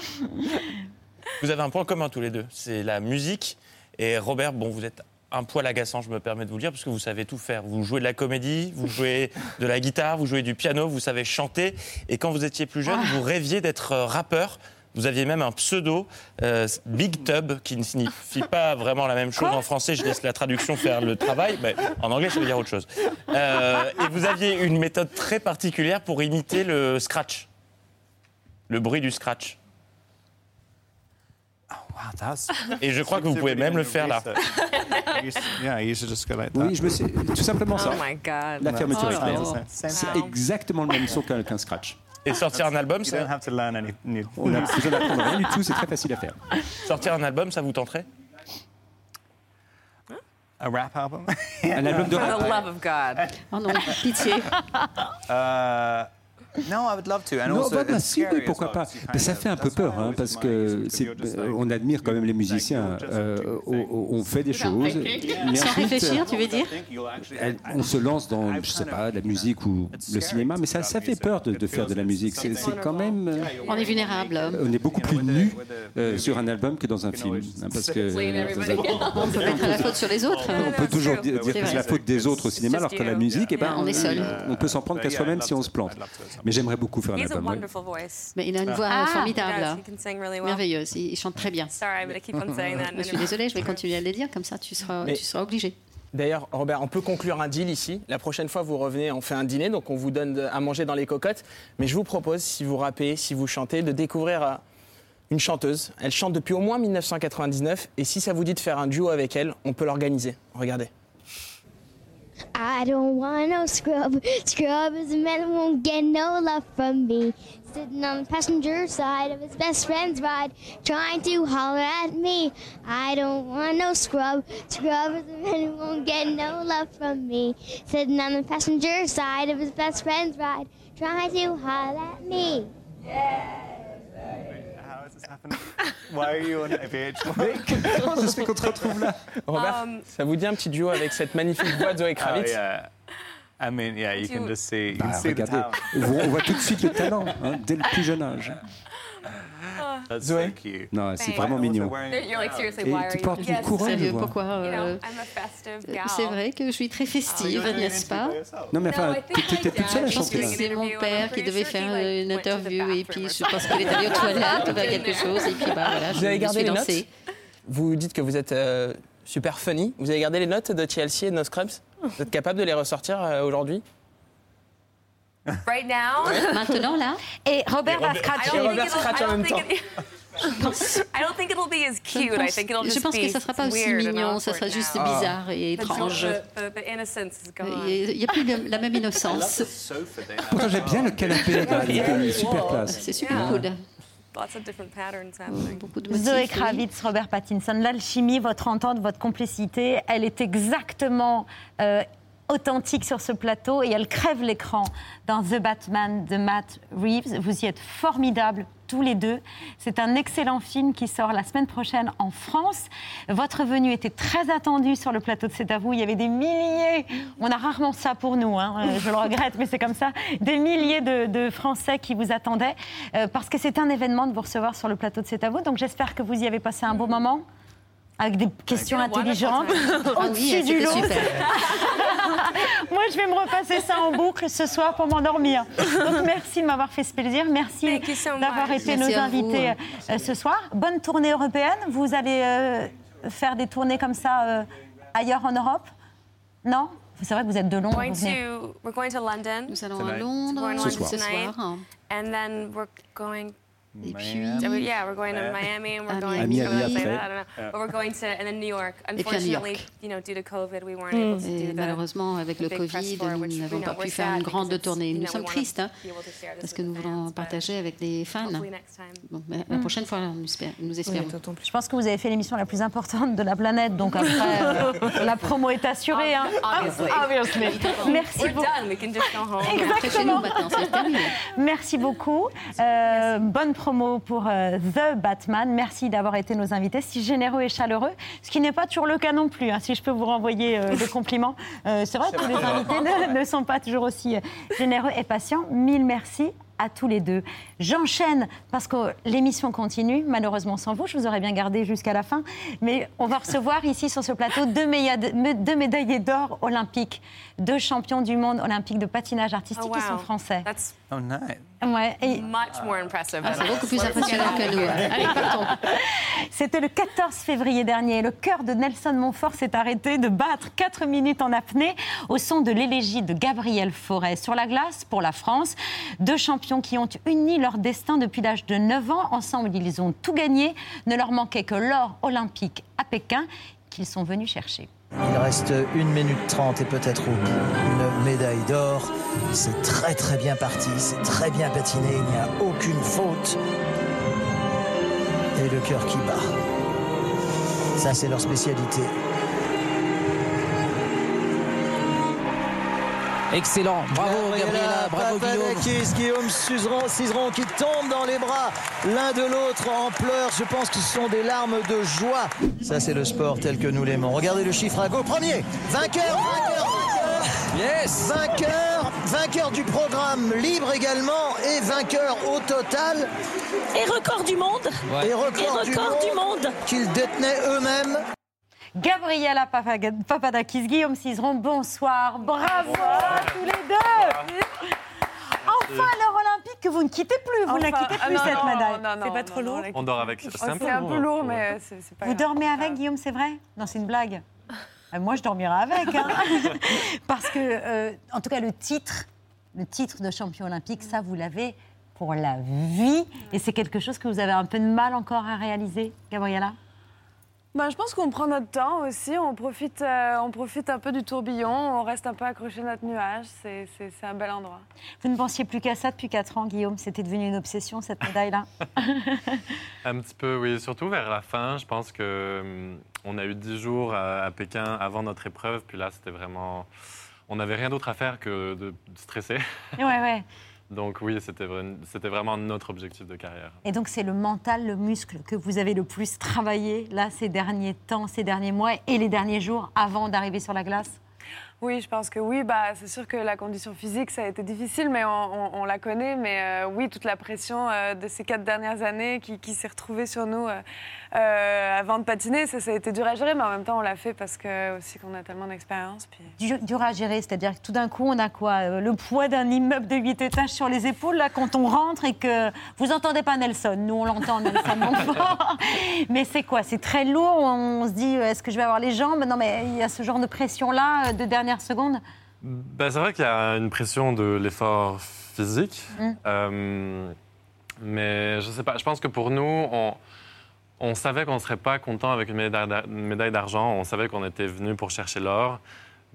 vous avez un point commun tous les deux, c'est la musique. Et Robert, bon, vous êtes un poil agaçant, je me permets de vous le dire, parce que vous savez tout faire. Vous jouez de la comédie, vous jouez de la guitare, vous jouez du piano, vous savez chanter. Et quand vous étiez plus jeune, vous rêviez d'être euh, rappeur. Vous aviez même un pseudo, euh, Big Tub, qui ne signifie pas vraiment la même chose en français. Je laisse la traduction faire le travail. Mais en anglais, ça veut dire autre chose. Euh, et vous aviez une méthode très particulière pour imiter le scratch le bruit du scratch. Oh, Et je crois que vous pouvez même le faire là. Oui, je me suis... tout simplement ça. Oh La fermeture oh C'est exactement le même son qu'un scratch. Et sortir un album, ça... On n'a besoin d'apprendre rien du tout, c'est très facile à faire. Sortir un album, ça vous tenterait? Un rap album? Un album de rap For the love of God. Oh non, pitié. Uh, non, I would love to. non, bah, si, oui, pourquoi pas. Mais ça fait un peu peur, hein, parce que euh, on admire quand même les musiciens. Euh, on, fait des choses. Sans réfléchir, tu veux dire? On se lance dans, je sais pas, la musique ou le cinéma, mais ça, ça fait peur de, faire de la musique. C'est quand même. Euh, on est vulnérable. On est beaucoup plus nu sur un album que dans un film, hein, parce que. on peut mettre la faute sur les autres. On peut toujours dire, que c'est la faute des autres au cinéma, alors que la musique, eh ben, on est seul. On peut s'en prendre qu'à soi-même si on se plante. Mais j'aimerais beaucoup faire un album. Mais il a une voix ah, formidable, merveilleuse. Il, chante très bien. je suis désolée, je vais continuer à le dire, comme ça tu seras, tu seras obligé. D'ailleurs, Robert, on peut conclure un deal ici. La prochaine fois, vous revenez, on fait un dîner, donc on vous donne à manger dans les cocottes. Mais je vous propose, si vous rappez, si vous chantez, de découvrir euh, une chanteuse. Elle chante depuis au moins 1999, et si ça vous dit de faire un duo avec elle, on peut l'organiser. Regardez. I don't want no scrub. Scrub is a man who won't get no love from me. Sitting on the passenger side of his best friend's ride, trying to holler at me. I don't want no scrub. Scrub is a man who won't get no love from me. Sitting on the passenger side of his best friend's ride, trying to holler at me. Yeah. Why are you on Comment ça se fait qu'on te retrouve là Robert, um, ça vous dit un petit duo avec cette magnifique voix de Zoé Kravitz oh, yeah. I mean, yeah, you can just see. Bah, regardez, on voit tout de suite le talent hein, dès le plus jeune âge. Zoé? Non, c'est vraiment mignon. Et tu portes une couronne, je vois. Pourquoi euh, C'est vrai que je suis très festive, n'est-ce pas? Non, mais enfin, tu étais toute seule à Je pense que chanter. c'est mon père qui devait faire euh, une interview et puis je pense qu'il est allé aux toilettes ou faire quelque chose et puis bah voilà, je Vous avez me gardé suis les notes? Lancée. Vous dites que vous êtes euh, super funny. Vous avez gardé les notes de Chelsea et de No Scrubs? Vous êtes capable de les ressortir euh, aujourd'hui? Right now? Maintenant là? Et Robert va I scratcher. don't think Robert en même temps. it- I don't think it'll be as Je cute. I pense, think it'll je just pense que be ça sera pas aussi mignon, ça sera juste now. bizarre et étrange. Il n'y a plus de- la même innocence. Pourtant, j'aime bien le canapé, là, il est super classe. C'est super cool. Lots of different patterns happening. Beaucoup de Zoé. Kravitz, Robert Pattinson, l'alchimie, votre entente, votre complicité, elle est exactement euh, authentique sur ce plateau et elle crève l'écran dans The Batman de Matt Reeves. Vous y êtes formidables tous les deux. C'est un excellent film qui sort la semaine prochaine en France. Votre venue était très attendue sur le plateau de C'est à vous. Il y avait des milliers, on a rarement ça pour nous, hein, euh, je le regrette, mais c'est comme ça, des milliers de, Français qui vous attendaient euh, parce que c'est un événement de vous recevoir sur le plateau de C'est à vous. Donc j'espère que vous y avez passé un beau moment. Avec des questions intelligentes, Ah oui, au-dessus du lot. super. Moi, je vais me repasser ça en boucle ce soir pour m'endormir. Donc, merci de m'avoir fait ce plaisir. Merci Thank you so d'avoir much. été Merci nos vous. invités euh, ce soir. Bonne tournée européenne. Vous allez euh, faire des tournées comme ça euh, ailleurs en Europe? Non? C'est vrai que vous êtes de Londres. Nous allons à Tonight. Londres Ce soir. And then we're going Et puis, Yeah, we're going to Miami and we're À going Miami to, I don't know, après. say that, I don't know. But we're going to, and then New York. Et puis à New York. Unfortunately, you know, due to COVID, we weren't able to Et do the, malheureusement, avec le Covid, tour, nous n'avons pas pu faire une grande tournée. Nous sommes tristes hein, parce que nous voulons partager avec les fans. la prochaine fois, nous, espère- nous espérons. Je pense que vous avez fait l'émission la plus importante de la planète, donc après, euh, la promo est assurée. hein. Obviously. Obviously. Merci We're beaucoup. done. We can just go home. Après, chez nous maintenant, c'est terminé. Merci beaucoup. Euh, bonne promo pour euh, The Batman. Merci d'avoir été nos invités, si généreux et chaleureux, ce qui n'est pas toujours le cas non plus, hein, si je peux vous renvoyer euh, des compliments. Euh, c'est vrai que les invités ne, ne sont pas toujours aussi euh, généreux et patients. Mille merci à tous les deux. J'enchaîne parce que l'émission continue, malheureusement sans vous, je vous aurais bien gardé jusqu'à la fin, mais on va recevoir ici sur ce plateau deux, médaillés d'or olympiques, deux champions du monde olympique de patinage artistique Oh, qui sont français. That's Oh, nice. Ouais, et much more impressive. Ah, than c'est beaucoup plus impressionnant que nous. partons. C'était le 14 février dernier. Le cœur de Nelson Montfort s'est arrêté de battre 4 minutes en apnée au son de l'élégie de Gabriel Fauré. Sur la glace, pour la France, deux champions qui ont uni leur destin depuis l'âge de 9 ans. Ensemble, ils ont tout gagné. Ne leur manquait que l'or olympique à Pékin qu'ils sont venus chercher. Il reste 1 minute 30 et peut-être une médaille d'or. C'est très très bien parti, c'est très bien patiné, il n'y a aucune faute. Et le cœur qui bat. Ça c'est leur spécialité. Excellent, bravo Gabriela, bravo Guillaume. Papadakis, Guillaume Cizeron, Cizeron qui tombe dans les bras l'un de l'autre en pleurs. Je pense que ce sont des larmes de joie. Ça c'est le sport tel que nous l'aimons. Regardez le chiffre à gauche. Premier, vainqueur, vainqueur, vainqueur. Yes Vainqueur, vainqueur du programme libre également et vainqueur au total. Et record du monde Et record, Et record du monde qu'ils détenaient eux-mêmes. Gabriela Papadakis, Guillaume Cizeron, bonsoir. Bravo à tous les deux. Enfin l'or olympique que vous ne quittez plus. Vous ne la quittez ah plus non, cette non, médaille. non, non, C'est pas trop non, lourd non, On dort avec. C'est Oh, un peu C'est un lourd. peu lourd, mais c'est pas Vous grave. dormez avec, Guillaume, c'est vrai? Non, c'est une blague. Euh, Moi, je dormirai avec. hein. Parce que, euh, en tout cas, le titre, le titre de champion olympique, ça, vous l'avez pour la vie. Et c'est quelque chose que vous avez un peu de mal encore à réaliser, Gabriela Bah, je pense qu'on prend notre temps aussi, on profite, euh, on profite un peu du tourbillon, on reste un peu accroché à notre nuage, c'est un bel endroit. Vous ne pensiez plus qu'à ça depuis 4 ans, Guillaume C'était devenu une obsession, cette médaille-là Un petit peu, oui. Surtout vers la fin, je pense que hum, on a eu 10 jours à, à Pékin avant notre épreuve, puis là, c'était vraiment. On n'avait rien d'autre à faire que de stresser. Ouais, ouais. Donc oui, c'était vra- c'était vraiment notre objectif de carrière. Et donc, c'est le mental, le muscle que vous avez le plus travaillé, là, ces derniers temps, ces derniers mois et les derniers jours avant d'arriver sur la glace? Oui, je pense que oui. Bah, c'est sûr que la condition physique, ça a été difficile, mais on, la connaît. Mais euh, oui, toute la pression euh, de ces quatre dernières années qui, s'est retrouvée sur nous euh, avant de patiner, ça, ça, a été dur à gérer. Mais en même temps, on l'a fait parce que aussi qu'on a tellement d'expérience. Puis... Dur, à gérer, c'est-à-dire que tout d'un coup, on a quoi Le poids d'un immeuble de 8 étages sur les épaules, là, quand on rentre et que vous entendez pas Nelson. Nous, on l'entend, Nelson mais c'est quoi C'est très lourd. On se dit, est-ce que je vais avoir les jambes? Non, mais il y a ce genre de pression-là de dernière seconde ben, C'est vrai qu'il y a une pression de l'effort physique. Mm. Euh, mais je sais pas, je pense que pour nous, on, on savait qu'on ne serait pas content avec une médaille d'argent. On savait qu'on était venu pour chercher l'or.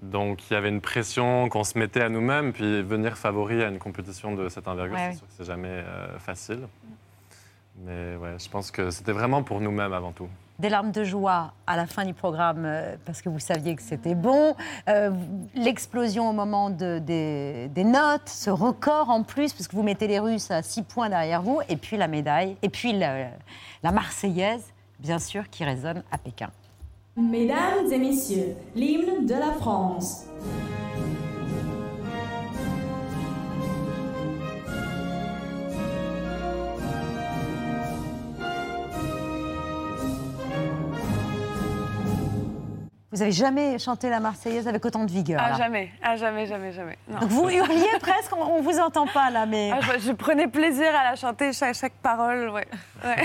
Donc, il y avait une pression qu'on se mettait à nous-mêmes. Puis, venir favori à une compétition de cette envergure, c'est sûr que c'est jamais euh, facile. Mais ouais, je pense que c'était vraiment pour nous-mêmes avant tout des larmes de joie à la fin du programme euh, parce que vous saviez que c'était bon, euh, l'explosion au moment de, des, notes, ce record en plus, parce que vous mettez les Russes à 6 points derrière vous, et puis la médaille, et puis la, la Marseillaise, bien sûr, qui résonne à Pékin. Mesdames et messieurs, l'hymne de la France. Vous n'avez jamais chanté la Marseillaise avec autant de vigueur Ah, jamais, ah, jamais, jamais, jamais. Donc vous hurliez presque, on ne vous entend pas là, mais... Ah, je, prenais plaisir à la chanter, chaque, chaque parole, ouais.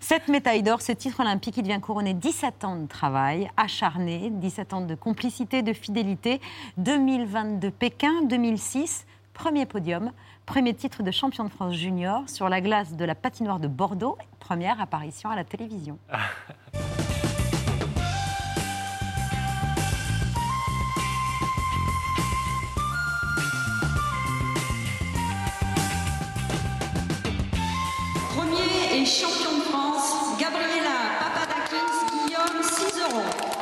Cette médaille d'or, ce titre olympique, il vient couronner 17 ans de travail acharné, 17 ans de complicité, de fidélité. 2022 Pékin, 2006, premier podium, premier titre de champion de France junior sur la glace de la patinoire de Bordeaux, première apparition à la télévision. champion de France, Gabriela Papadakis, Guillaume, 6 euros.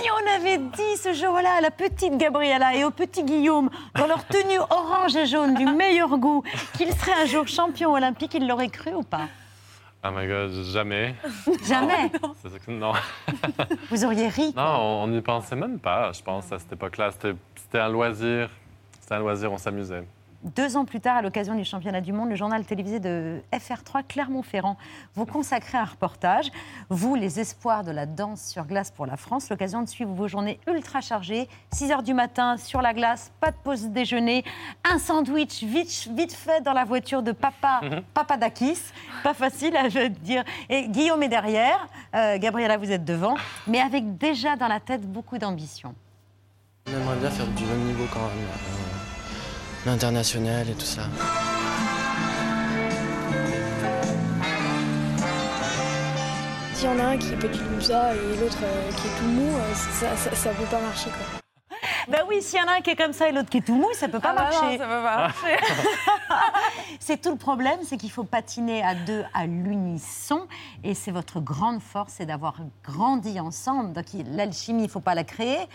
Si on avait dit ce jour-là à la petite Gabriela et au petit Guillaume, dans leur tenue orange et jaune du meilleur goût, qu'ils seraient un jour champion olympique, ils l'auraient cru ou pas? Oh my god, jamais. Jamais? Non. Vous auriez ri? Non, on n'y pensait même pas, je pense, à cette époque-là. C'était un loisir. C'était un loisir, on s'amusait. Deux ans plus tard, à l'occasion du championnat du monde, le journal télévisé de FR3 Clermont-Ferrand vous consacrez un reportage. Vous, les espoirs de la danse sur glace pour la France, l'occasion de suivre vos journées ultra chargées. 6 heures du matin sur la glace, pas de pause déjeuner, un sandwich vite, vite fait dans la voiture de papa, mhm. papa Dakis. Pas facile à dire. Et Guillaume est derrière, euh, Gabriela, vous êtes devant, mais avec déjà dans la tête beaucoup d'ambition. On aimerait bien faire du même niveau quand même. L'international et tout ça. S'il y en a un qui est petit comme ça et l'autre euh, qui est tout mou, euh, ça, ça, peut pas marcher quoi. Ben oui, s'il y en a un qui est comme ça et l'autre qui est tout mou, ça peut pas ah bah marcher. Non, ça peut pas marcher. c'est tout le problème, c'est qu'il faut patiner à deux à l'unisson. Et c'est votre grande force, c'est d'avoir grandi ensemble. Donc l'alchimie, il ne faut pas la créer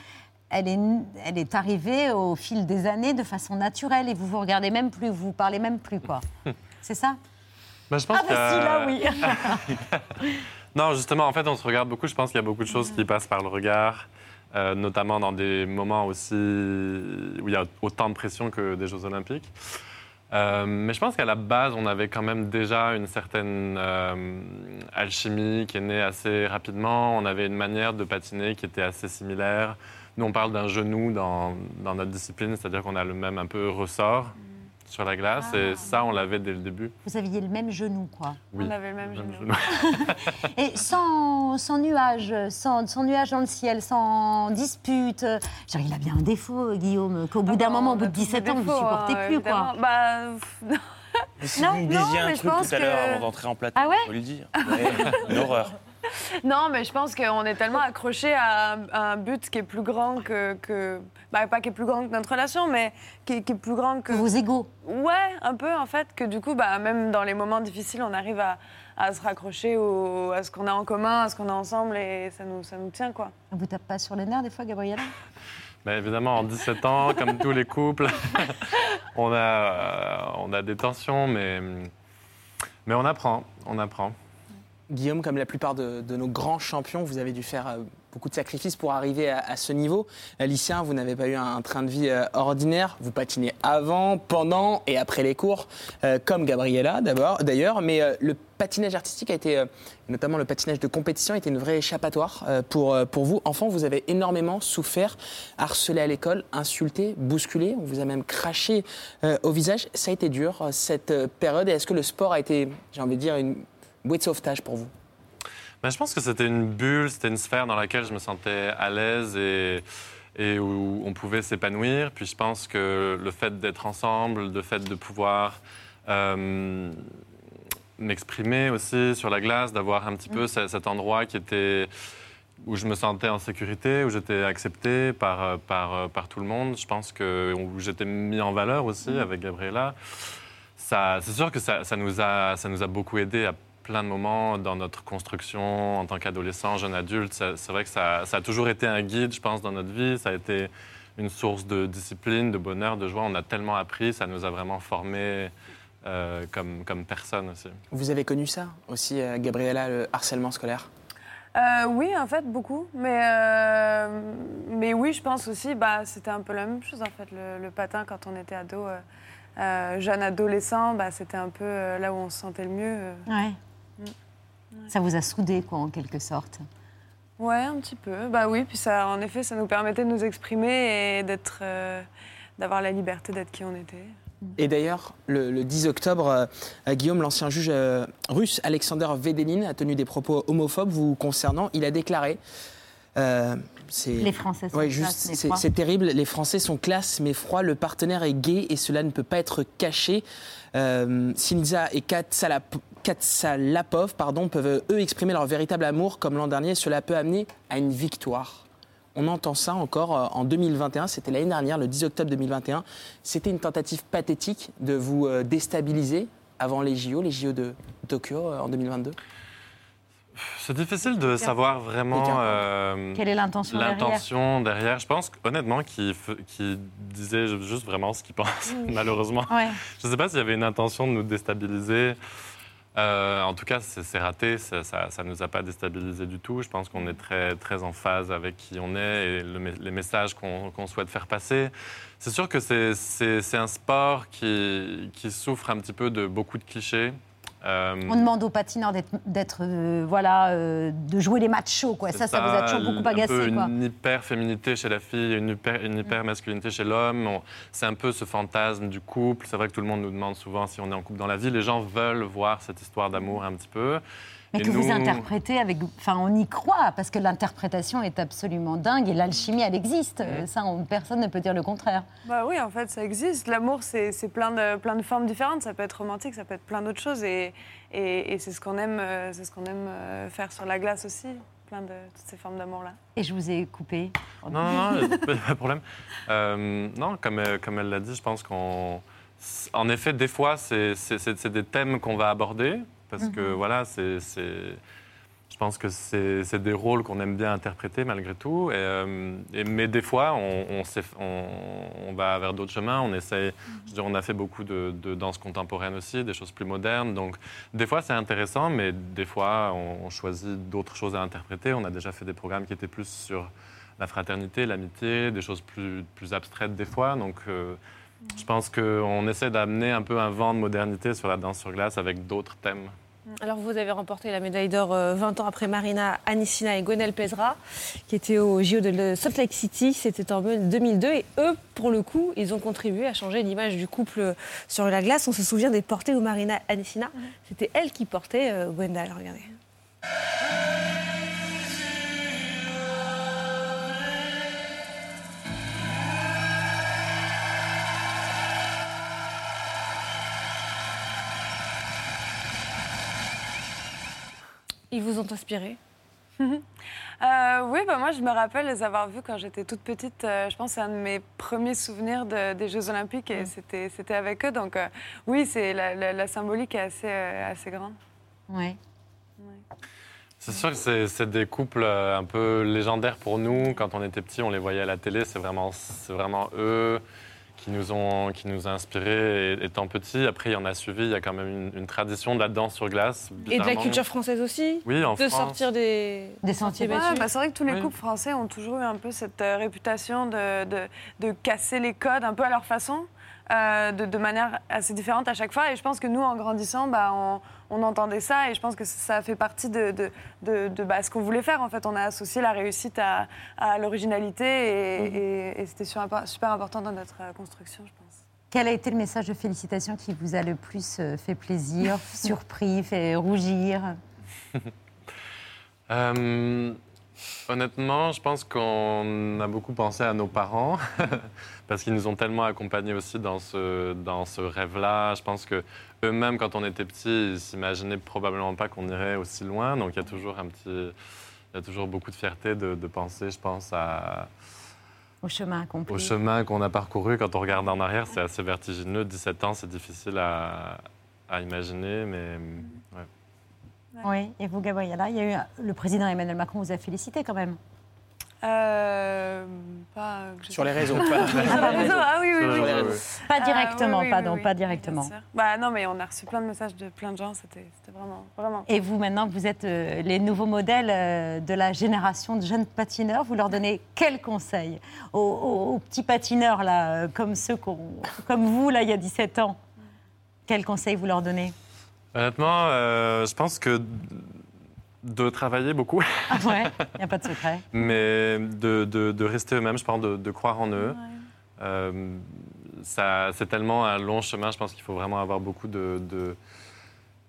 elle est, elle est arrivée au fil des années de façon naturelle et vous vous regardez même plus, vous vous parlez même plus, quoi. C'est ça je pense Ah, bah si, là, oui Non, justement, en fait, on se regarde beaucoup. Je pense qu'il y a beaucoup de choses qui passent par le regard, euh, notamment dans des moments aussi où il y a autant de pression que des Jeux Olympiques. Euh, mais je pense qu'à la base, on avait quand même déjà une certaine euh, alchimie qui est née assez rapidement. On avait une manière de patiner qui était assez similaire. Nous, on parle d'un genou dans, dans, notre discipline, c'est-à-dire qu'on a le même un peu ressort sur la glace. Et ah. ça, on l'avait dès le début. Vous aviez le même genou, quoi. Oui, on avait le même, genou. et sans, sans nuage, sans, sans, nuage dans le ciel, sans dispute. Genre, il a bien un défaut, Guillaume, qu'au bout ah d'un moment, au bout de 17 ans, vous ne supportez hein, plus, quoi. Bah, si vous me disiez un truc tout à l'heure avant d'entrer en plateau, ah ouais faut le dire. une horreur. Non, mais je pense qu'on est tellement accroché à, un but qui est plus grand que. bah, pas qui est plus grand que notre relation, mais qui, est plus grand que. Vos égaux. Ouais, un peu en fait, que du coup, bah, même dans les moments difficiles, on arrive à, se raccrocher à ce qu'on a en commun, à ce qu'on a ensemble, et ça nous, ça nous tient, quoi. On vous tape pas sur les nerfs des fois, Gabriella bah, évidemment, en 17 ans, comme tous les couples, on, a, euh, on a des tensions, mais, mais on apprend, on apprend. Guillaume, comme la plupart de, nos grands champions, vous avez dû faire euh, beaucoup de sacrifices pour arriver à, ce niveau. Lycéen, vous n'avez pas eu un, train de vie ordinaire. Vous patinez avant, pendant et après les cours, comme Gabriella d'ailleurs. Mais le patinage artistique a été, euh, notamment le patinage de compétition, a été une vraie échappatoire euh, pour, euh, pour vous. Enfant, vous avez énormément souffert, harcelé à l'école, insulté, bousculé. On vous a même craché au visage. Ça a été dur, cette période. Et est-ce que le sport a été, j'ai envie de dire, une bouée de sauvetage pour vous ben, Je pense que c'était une bulle, c'était une sphère dans laquelle je me sentais à l'aise et et où on pouvait s'épanouir. Puis je pense que le fait d'être ensemble, le fait de pouvoir m'exprimer aussi sur la glace, d'avoir un petit peu mm. cet endroit qui était où je me sentais en sécurité, où j'étais accepté par, euh, par, euh, par tout le monde. Je pense que où j'étais mis en valeur aussi mm. avec Gabriella. C'est sûr que ça, ça, nous a, ça nous a beaucoup aidé à plein de moments dans notre construction en tant qu'adolescent, jeune adulte. C'est vrai que ça, ça, a toujours été un guide, je pense, dans notre vie. Ça a été une source de discipline, de bonheur, de joie. On a tellement appris, ça nous a vraiment formés euh, comme, comme personne aussi. Vous avez connu ça aussi, euh, Gabriella, le harcèlement scolaire? Euh, oui, en fait, beaucoup. Mais, mais oui, je pense aussi, bah, c'était un peu la même chose, en fait. Le, patin, quand on était ado, jeune adolescent, bah, c'était un peu là où on se sentait le mieux. Ouais. Ça vous a soudé, quoi, en quelque sorte Ouais, un petit peu. Bah oui, puis ça, en effet, ça nous permettait de nous exprimer et d'être, d'avoir la liberté d'être qui on était. Et d'ailleurs, le, 10 octobre, euh, Guillaume, l'ancien juge euh, russe Alexander Vedelin, a tenu des propos homophobes vous concernant. Il a déclaré. Euh, les Français sont C'est terrible. Les Français sont classe mais froid. Le partenaire est gay et cela ne peut pas être caché. Euh, Sinza et Katsalapov pardon, peuvent eux exprimer leur véritable amour comme l'an dernier. Cela peut amener à une victoire. On entend ça encore euh, en 2021, c'était l'année dernière, le 10 octobre 2021. C'était une tentative pathétique de vous euh, déstabiliser avant les JO, les JO de Tokyo euh, en 2022 c'est difficile de savoir vraiment quelle est l'intention derrière? derrière. Je pense honnêtement qu'il disait juste vraiment ce qu'il pense, malheureusement. Je ne sais pas s'il y avait une intention de nous déstabiliser. Euh, en tout cas, c'est raté, ça ne nous a pas déstabilisé du tout. Je pense qu'on est très, très en phase avec qui on est et les messages qu'on souhaite faire passer. C'est sûr que c'est un sport qui, qui, souffre un petit peu de beaucoup de clichés. Euh, on demande aux patineurs d'être, euh, voilà, euh, de jouer les matchs chauds, quoi. Ça, ça, vous a toujours beaucoup agacé, un peu Une hyper féminité chez la fille, une hyper, une hyper masculinité chez l'homme. C'est un peu ce fantasme du couple. C'est vrai que tout le monde nous demande souvent si on est en couple dans la vie. Les gens veulent voir cette histoire d'amour un petit peu. Mais que vous interprétez avec. Enfin, on y croit, parce que l'interprétation est absolument dingue et l'alchimie, elle existe. Mm. Ça, personne ne peut dire le contraire. Bah oui, en fait, ça existe. L'amour, c'est plein de, plein de formes différentes. Ça peut être romantique, ça peut être plein d'autres choses. Et, et, c'est ce qu'on aime, euh, ce qu'on aime euh, faire sur la glace aussi. Plein de toutes ces formes d'amour-là. Et je vous ai coupé. Non, non, non pas de problème. Euh, non, comme, comme elle l'a dit, je pense qu'on. En effet, des fois, c'est des thèmes qu'on va aborder parce que mhm. voilà, c'est, je pense que c'est, des rôles qu'on aime bien interpréter malgré tout. Et, euh, mais des fois, on, on, on, va vers d'autres chemins. On essaie, je dire, on a fait beaucoup de, de, danse contemporaine aussi, des choses plus modernes. Donc, des fois, c'est intéressant, mais des fois, on, choisit d'autres choses à interpréter. On a déjà fait des programmes qui étaient plus sur la fraternité, l'amitié, des choses plus, plus abstraites des fois. Donc, euh, je pense qu'on essaie d'amener un peu un vent de modernité sur la danse sur glace avec d'autres thèmes. Alors vous avez remporté la médaille d'or 20 euh, ans après Marina Anissina et Gwenel Pezra, qui étaient au JO de Salt Lake City, c'était en 2002. Et eux, pour le coup, ils ont contribué à changer l'image du couple sur la glace. On se souvient des portées où Marina Anissina, c'était elle qui portait euh, Gwendal, regardez. Ils vous ont inspiré euh, oui, bah moi je me rappelle les avoir vus quand j'étais toute petite. Euh, je pense que c'est un de mes premiers souvenirs des Jeux Olympiques et c'était, c'était avec eux. Donc euh, oui, c'est la, symbolique est assez, assez grande. Oui. C'est sûr que c'est, des couples un peu légendaires pour nous. Quand on était petits, on les voyait à la télé. C'est vraiment, c'est vraiment eux qui nous ont qui nous a inspirés étant petits. Après, il y en a suivi. Il y a quand même une, tradition de la danse sur glace. Et de la culture française aussi. Oui, en de France. sortir des, des sentiers battus. Bah, c'est vrai que tous les couples français ont toujours eu un peu cette euh, réputation de, de, de, casser les codes un peu à leur façon. Euh, de, de, manière assez différente à chaque fois. Et je pense que nous, en grandissant, bah, on, on, entendait ça et je pense que ça fait partie de, de bah, ce qu'on voulait faire. En fait, on a associé la réussite à, à l'originalité et, mmh. et, et c'était super, super important dans notre euh, construction, je pense. Quel a été le message de félicitations qui vous a le plus euh, fait plaisir, surpris, fait rougir? Euh, Honnêtement, je pense qu'on a beaucoup pensé à nos parents, parce qu'ils nous ont tellement accompagnés aussi dans ce, dans ce rêve-là. Je pense que eux-mêmes, quand on était petits, ils s'imaginaient probablement pas qu'on irait aussi loin. Donc il y a toujours un petit, il y a toujours beaucoup de fierté de, de penser, je pense, à, au chemin accompli. Au chemin qu'on a parcouru. Quand on regarde en arrière, c'est assez vertigineux. 17 ans, c'est difficile à, à, imaginer, mais ouais. Oui, et vous, Gabriela, il y a eu le président Emmanuel Macron vous a félicité quand même. Euh, pas, sur les réseaux. Pas, ah, oui, oui, oui. Pas directement, ah, oui, pardon, pas directement. Bah, non, mais on a reçu plein de messages de plein de gens, c'était vraiment, vraiment. Et vous, maintenant que vous êtes euh, les nouveaux modèles euh, de la génération de jeunes patineurs, vous leur donnez quels conseils aux, aux, petits patineurs, là, comme ceux comme vous, là, il y a 17 ans? Quels conseils vous leur donnez? Honnêtement, je pense que de travailler beaucoup. Ah ouais, il n'y a pas de secret. Mais de, de, rester eux-mêmes, je pense, de, de croire en eux. Euh, ça, c'est tellement un long chemin, je pense qu'il faut vraiment avoir beaucoup de...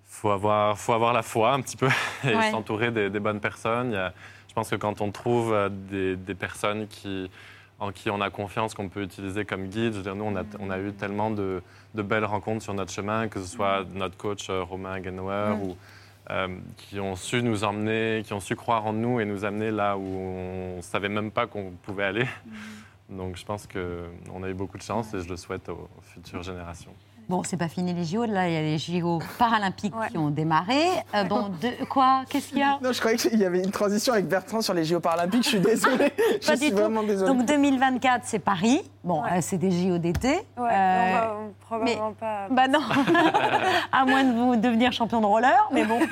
faut avoir, faut avoir la foi un petit peu et s'entourer des, bonnes personnes. Il y a, je pense que quand on trouve euh, des, des, personnes qui, en qui on a confiance, qu'on peut utiliser comme guide, je veux dire, nous, on a, on a eu tellement de, de, belles rencontres sur notre chemin, que ce soit notre coach euh, Romain Genauer ou euh, qui ont su nous emmener, qui ont su croire en nous et nous amener là où on ne savait même pas qu'on pouvait aller. Mm. Donc je pense qu'on a eu beaucoup de chance et je le souhaite aux futures générations. Bon, c'est pas fini les JO, là, il y a les JO paralympiques qui ont démarré. Euh, bon, de, quoi? Qu'est-ce qu'il y a? Non, je croyais qu'il y avait une transition avec Bertrand sur les JO paralympiques, je suis désolée. je suis vraiment désolée. Donc 2024, c'est Paris. Bon, euh, c'est des JO d'été. Ouais, euh, probablement pas. Bah non, à moins de vous devenir champion de roller, mais bon.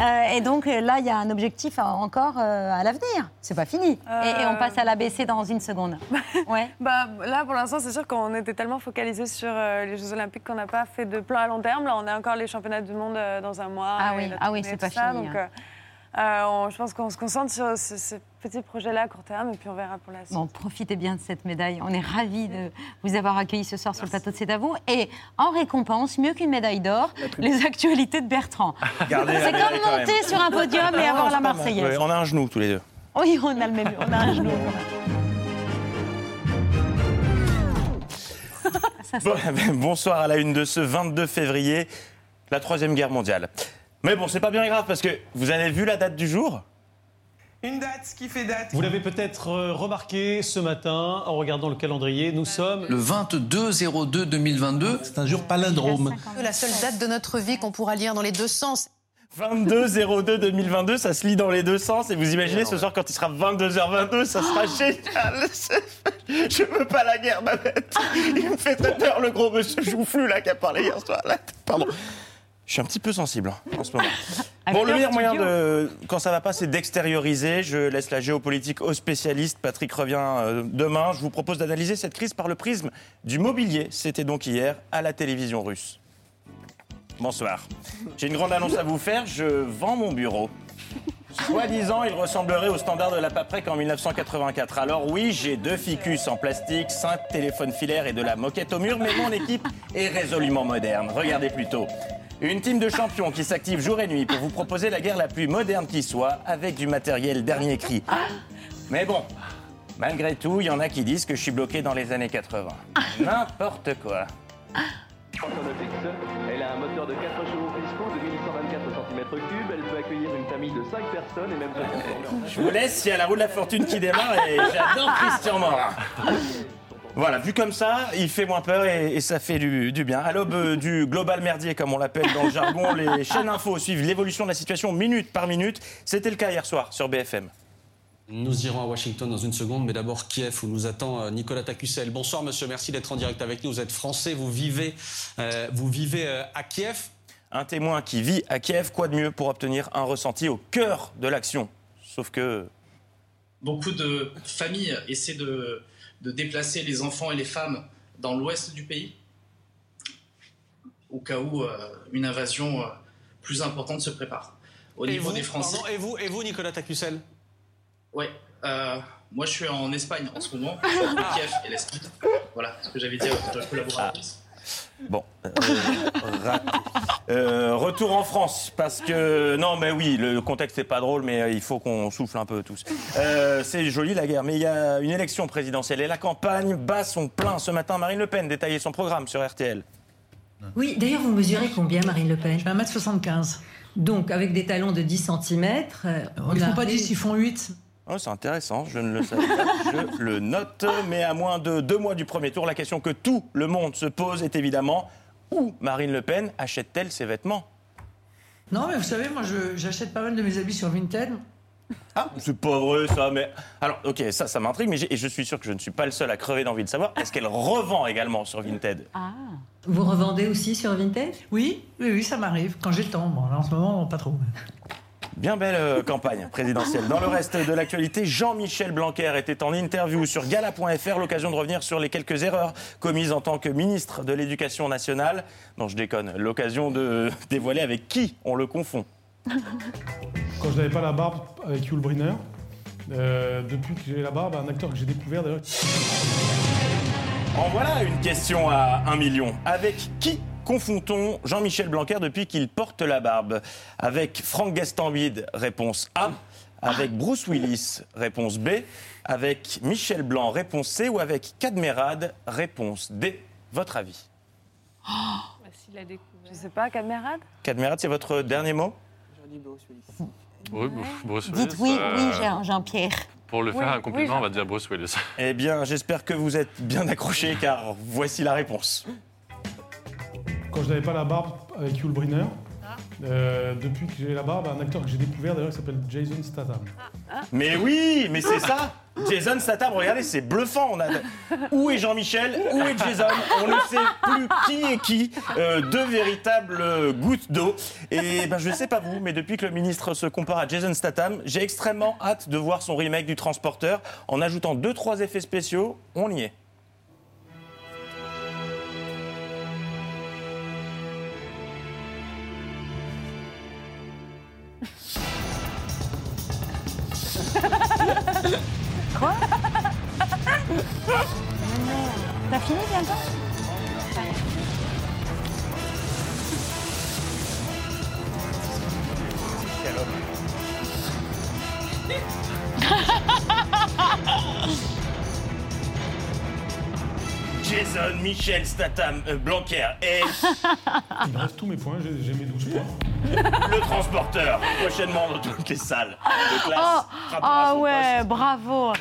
Euh, et donc là, il y a un objectif encore à l'avenir. C'est pas fini. Et, on passe à l'ABC dans une seconde. Ouais. bah là, pour l'instant, c'est sûr qu'on était tellement focalisé sur les Jeux Olympiques qu'on n'a pas fait de plan à long terme. Là, on a encore les championnats du monde dans un mois. Ah oui, ah oui, c'est pas ça, fini. Donc, hein. Je pense qu'on se concentre sur ce, petit projet-là à court terme et puis on verra pour la suite. Bon, profitez bien de cette médaille. On est ravis de vous avoir accueilli ce soir sur le plateau de C'est à vous. Et en récompense, mieux qu'une médaille d'or, les actualités de Bertrand. C'est comme monter sur un podium et avoir la Marseillaise. on a un genou tous les deux. Oui, on a le même. On a un genou. bonsoir à la une de ce 22 février, la Troisième Guerre mondiale. Mais bon, c'est pas bien grave parce que vous avez vu la date du jour? Une date qui fait date. Vous l'avez peut-être euh, remarqué ce matin en regardant le calendrier. Nous sommes le 22-02-2022. C'est un jour palindrome. La seule date de notre vie qu'on pourra lire dans les deux sens. 22-02-2022, ça se lit dans les deux sens. Et vous imaginez ce soir, quand il sera 22h22, ça sera génial. Je veux pas la guerre, ma bête. Il me fait très peur, le gros monsieur Joufflu, là, qui a parlé hier soir. Pardon. Je suis un petit peu sensible hein, en ce moment. bon, le meilleur moyen de, quand ça va pas, c'est d'extérioriser. Je laisse la géopolitique aux spécialistes. Patrick revient euh, demain. Je vous propose d'analyser cette crise par le prisme du mobilier. C'était donc hier à la télévision russe. Bonsoir. J'ai une grande annonce à vous faire. Je vends mon bureau. Soi-disant, il ressemblerait au standard de la paprec en 1984. Alors oui, j'ai deux ficus en plastique, cinq téléphones filaires et de la moquette au mur, mais mon équipe est résolument moderne. Regardez plutôt. Une team de champions qui s'active jour et nuit pour vous proposer la guerre la plus moderne qui soit, avec du matériel dernier cri. Mais bon, malgré tout, il y en a qui disent que je suis bloqué dans les années 80. N'importe quoi. Elle a un moteur de 4 chevaux fiscaux de 1824 cm3. Elle peut accueillir une famille de 5 personnes et même Je vous laisse, il y a la roue de la fortune qui démarre et j'adore Christian Morin. Voilà, vu comme ça, il fait moins peur et, ça fait du, bien. À l'aube euh, du global merdier, comme on l'appelle dans le jargon, les chaînes info suivent l'évolution de la situation minute par minute. C'était le cas hier soir sur BFM. Nous irons à Washington dans une seconde, mais d'abord Kiev où nous attend euh, Nicolas Tacussel. Bonsoir monsieur, merci d'être en direct avec nous. Vous êtes français, vous vivez, euh, vous vivez euh, à Kiev? Un témoin qui vit à Kiev, quoi de mieux pour obtenir un ressenti au cœur de l'action? Sauf que Beaucoup de familles essaient de, de déplacer les enfants et les femmes dans l'ouest du pays, au cas où euh, une invasion euh, plus importante se prépare. Au et niveau vous, des Français. pardon, et vous, et vous Nicolas Tacussel Oui. moi, je suis en Espagne en ce moment. Entre Kiev et l'Espagne. Voilà ce que j'avais dit à votre collaboratrice. Bon, euh, raté. Euh, retour en France, parce que non, mais oui, le contexte n'est pas drôle, mais euh, il faut qu'on souffle un peu tous. Euh, c'est joli la guerre, mais il y a une élection présidentielle et la campagne bat son plein ce matin. Marine Le Pen détaillait son programme sur RTL. Oui, d'ailleurs, vous mesurez combien, Marine Le Pen? 1m75. Donc, avec des talons de 10 cm. Ils font pas 10, ils font 8. Oh, c'est intéressant, je ne le savais pas, je le note. Mais à moins de deux mois du premier tour, la question que tout le monde se pose est évidemment où Marine Le Pen achète-t-elle ses vêtements? Non, mais vous savez, moi, j'achète pas mal de mes habits sur Vinted. Ah, c'est pas vrai ça, mais. Alors, ok, ça, ça m'intrigue, mais et je suis sûr que je ne suis pas le seul à crever d'envie de savoir. Est-ce qu'elle revend également sur Vinted? Ah. Vous revendez aussi sur Vinted? Oui, oui, oui, ça m'arrive. Quand j'ai le temps. Bon, là, en ce moment, pas trop. Bien belle euh, campagne présidentielle. Dans le reste de l'actualité, Jean-Michel Blanquer était en interview sur gala.fr, l'occasion de revenir sur les quelques erreurs commises en tant que ministre de l'Éducation nationale. Non, je déconne, l'occasion de dévoiler avec qui on le confond. Quand je n'avais pas la barbe avec Yul Brynner, euh, depuis que j'ai la barbe, un acteur que j'ai découvert d'ailleurs. En voilà une question à un million. Avec qui confond-on Jean-Michel Blanquer depuis qu'il porte la barbe Avec Franck Gastambide, réponse A. Avec Bruce Willis, réponse B. Avec Michel Blanc, réponse C. Ou avec Cadmerade, réponse D. Votre avis Je sais pas, Cadmerade? Cadmerade, c'est votre dernier mot? Oui, Bruce Dites Willis, oui, euh, oui, Jean- Jean-Pierre. Pour le Oui, faire un oui, compliment, on va dire Bruce Willis. Eh bien, j'espère que vous êtes bien accrochés car voici la réponse. Quand je n'avais pas la barbe avec Yul Brynner, euh, depuis que j'ai la barbe, un acteur que j'ai découvert d'ailleurs qui s'appelle Jason Statham. Mais oui, mais c'est ça Jason Statham, regardez, c'est bluffant. On a... Où est Jean-Michel? Où est Jason? On ne sait plus qui est qui. Euh, deux véritables gouttes d'eau. Et ben, je ne sais pas vous, mais depuis que le ministre se compare à Jason Statham, j'ai extrêmement hâte de voir son remake du Transporteur. En ajoutant deux, trois effets spéciaux, on y est. Quoi T'as fini bientôt Jason, Michel, Statham, euh, Blanquer et Il me reste tous mes points, j'ai j'ai mes 12 points. Le Transporteur. Prochainement dans toutes les salles de classe. Oh, ah son ouais, bravo.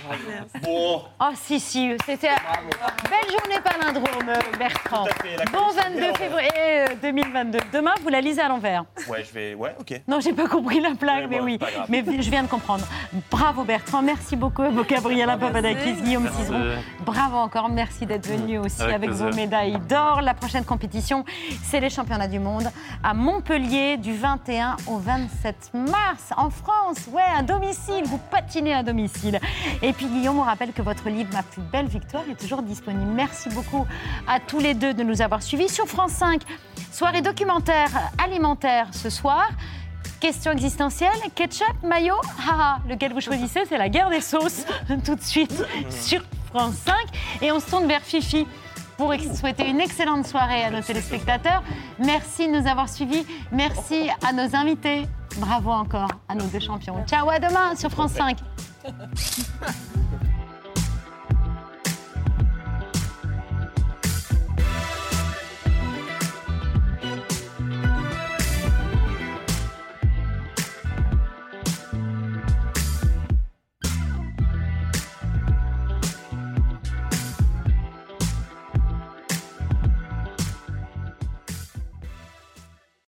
Bon. Oh si, si, c'était belle journée palindrome, Bertrand. Tout à fait, la Bon coalition 22 bien février euh, 2022. Demain, vous la lisez à l'envers. Ouais, je vais. Ouais, ok. Non, j'ai pas compris la blague, Ouais, mais bon, oui. Mais je viens de comprendre. Bravo Bertrand, merci beaucoup. Gabriela Papadakis, Guillaume. Cizeron. Bravo encore, merci d'être venu aussi Avec avec, vos médailles d'or. La prochaine compétition, c'est les championnats du monde à Montpellier du 21 au 27 mars en France. Ouais, à domicile, vous patinez à domicile. Et puis Guillaume, on rappelle que votre livre Ma plus belle victoire est toujours disponible. Merci beaucoup à tous les deux de nous avoir suivis sur France 5. Soirée documentaire alimentaire ce soir. Question existentielle, ketchup, mayo Haha, lequel vous choisissez, c'est la guerre des sauces. Tout de suite sur France 5. Et on se tourne vers Fifi pour souhaiter une excellente soirée à nos téléspectateurs. Merci de nous avoir suivis. Merci à nos invités. Bravo encore à nos deux champions. Ciao, à demain sur France 5.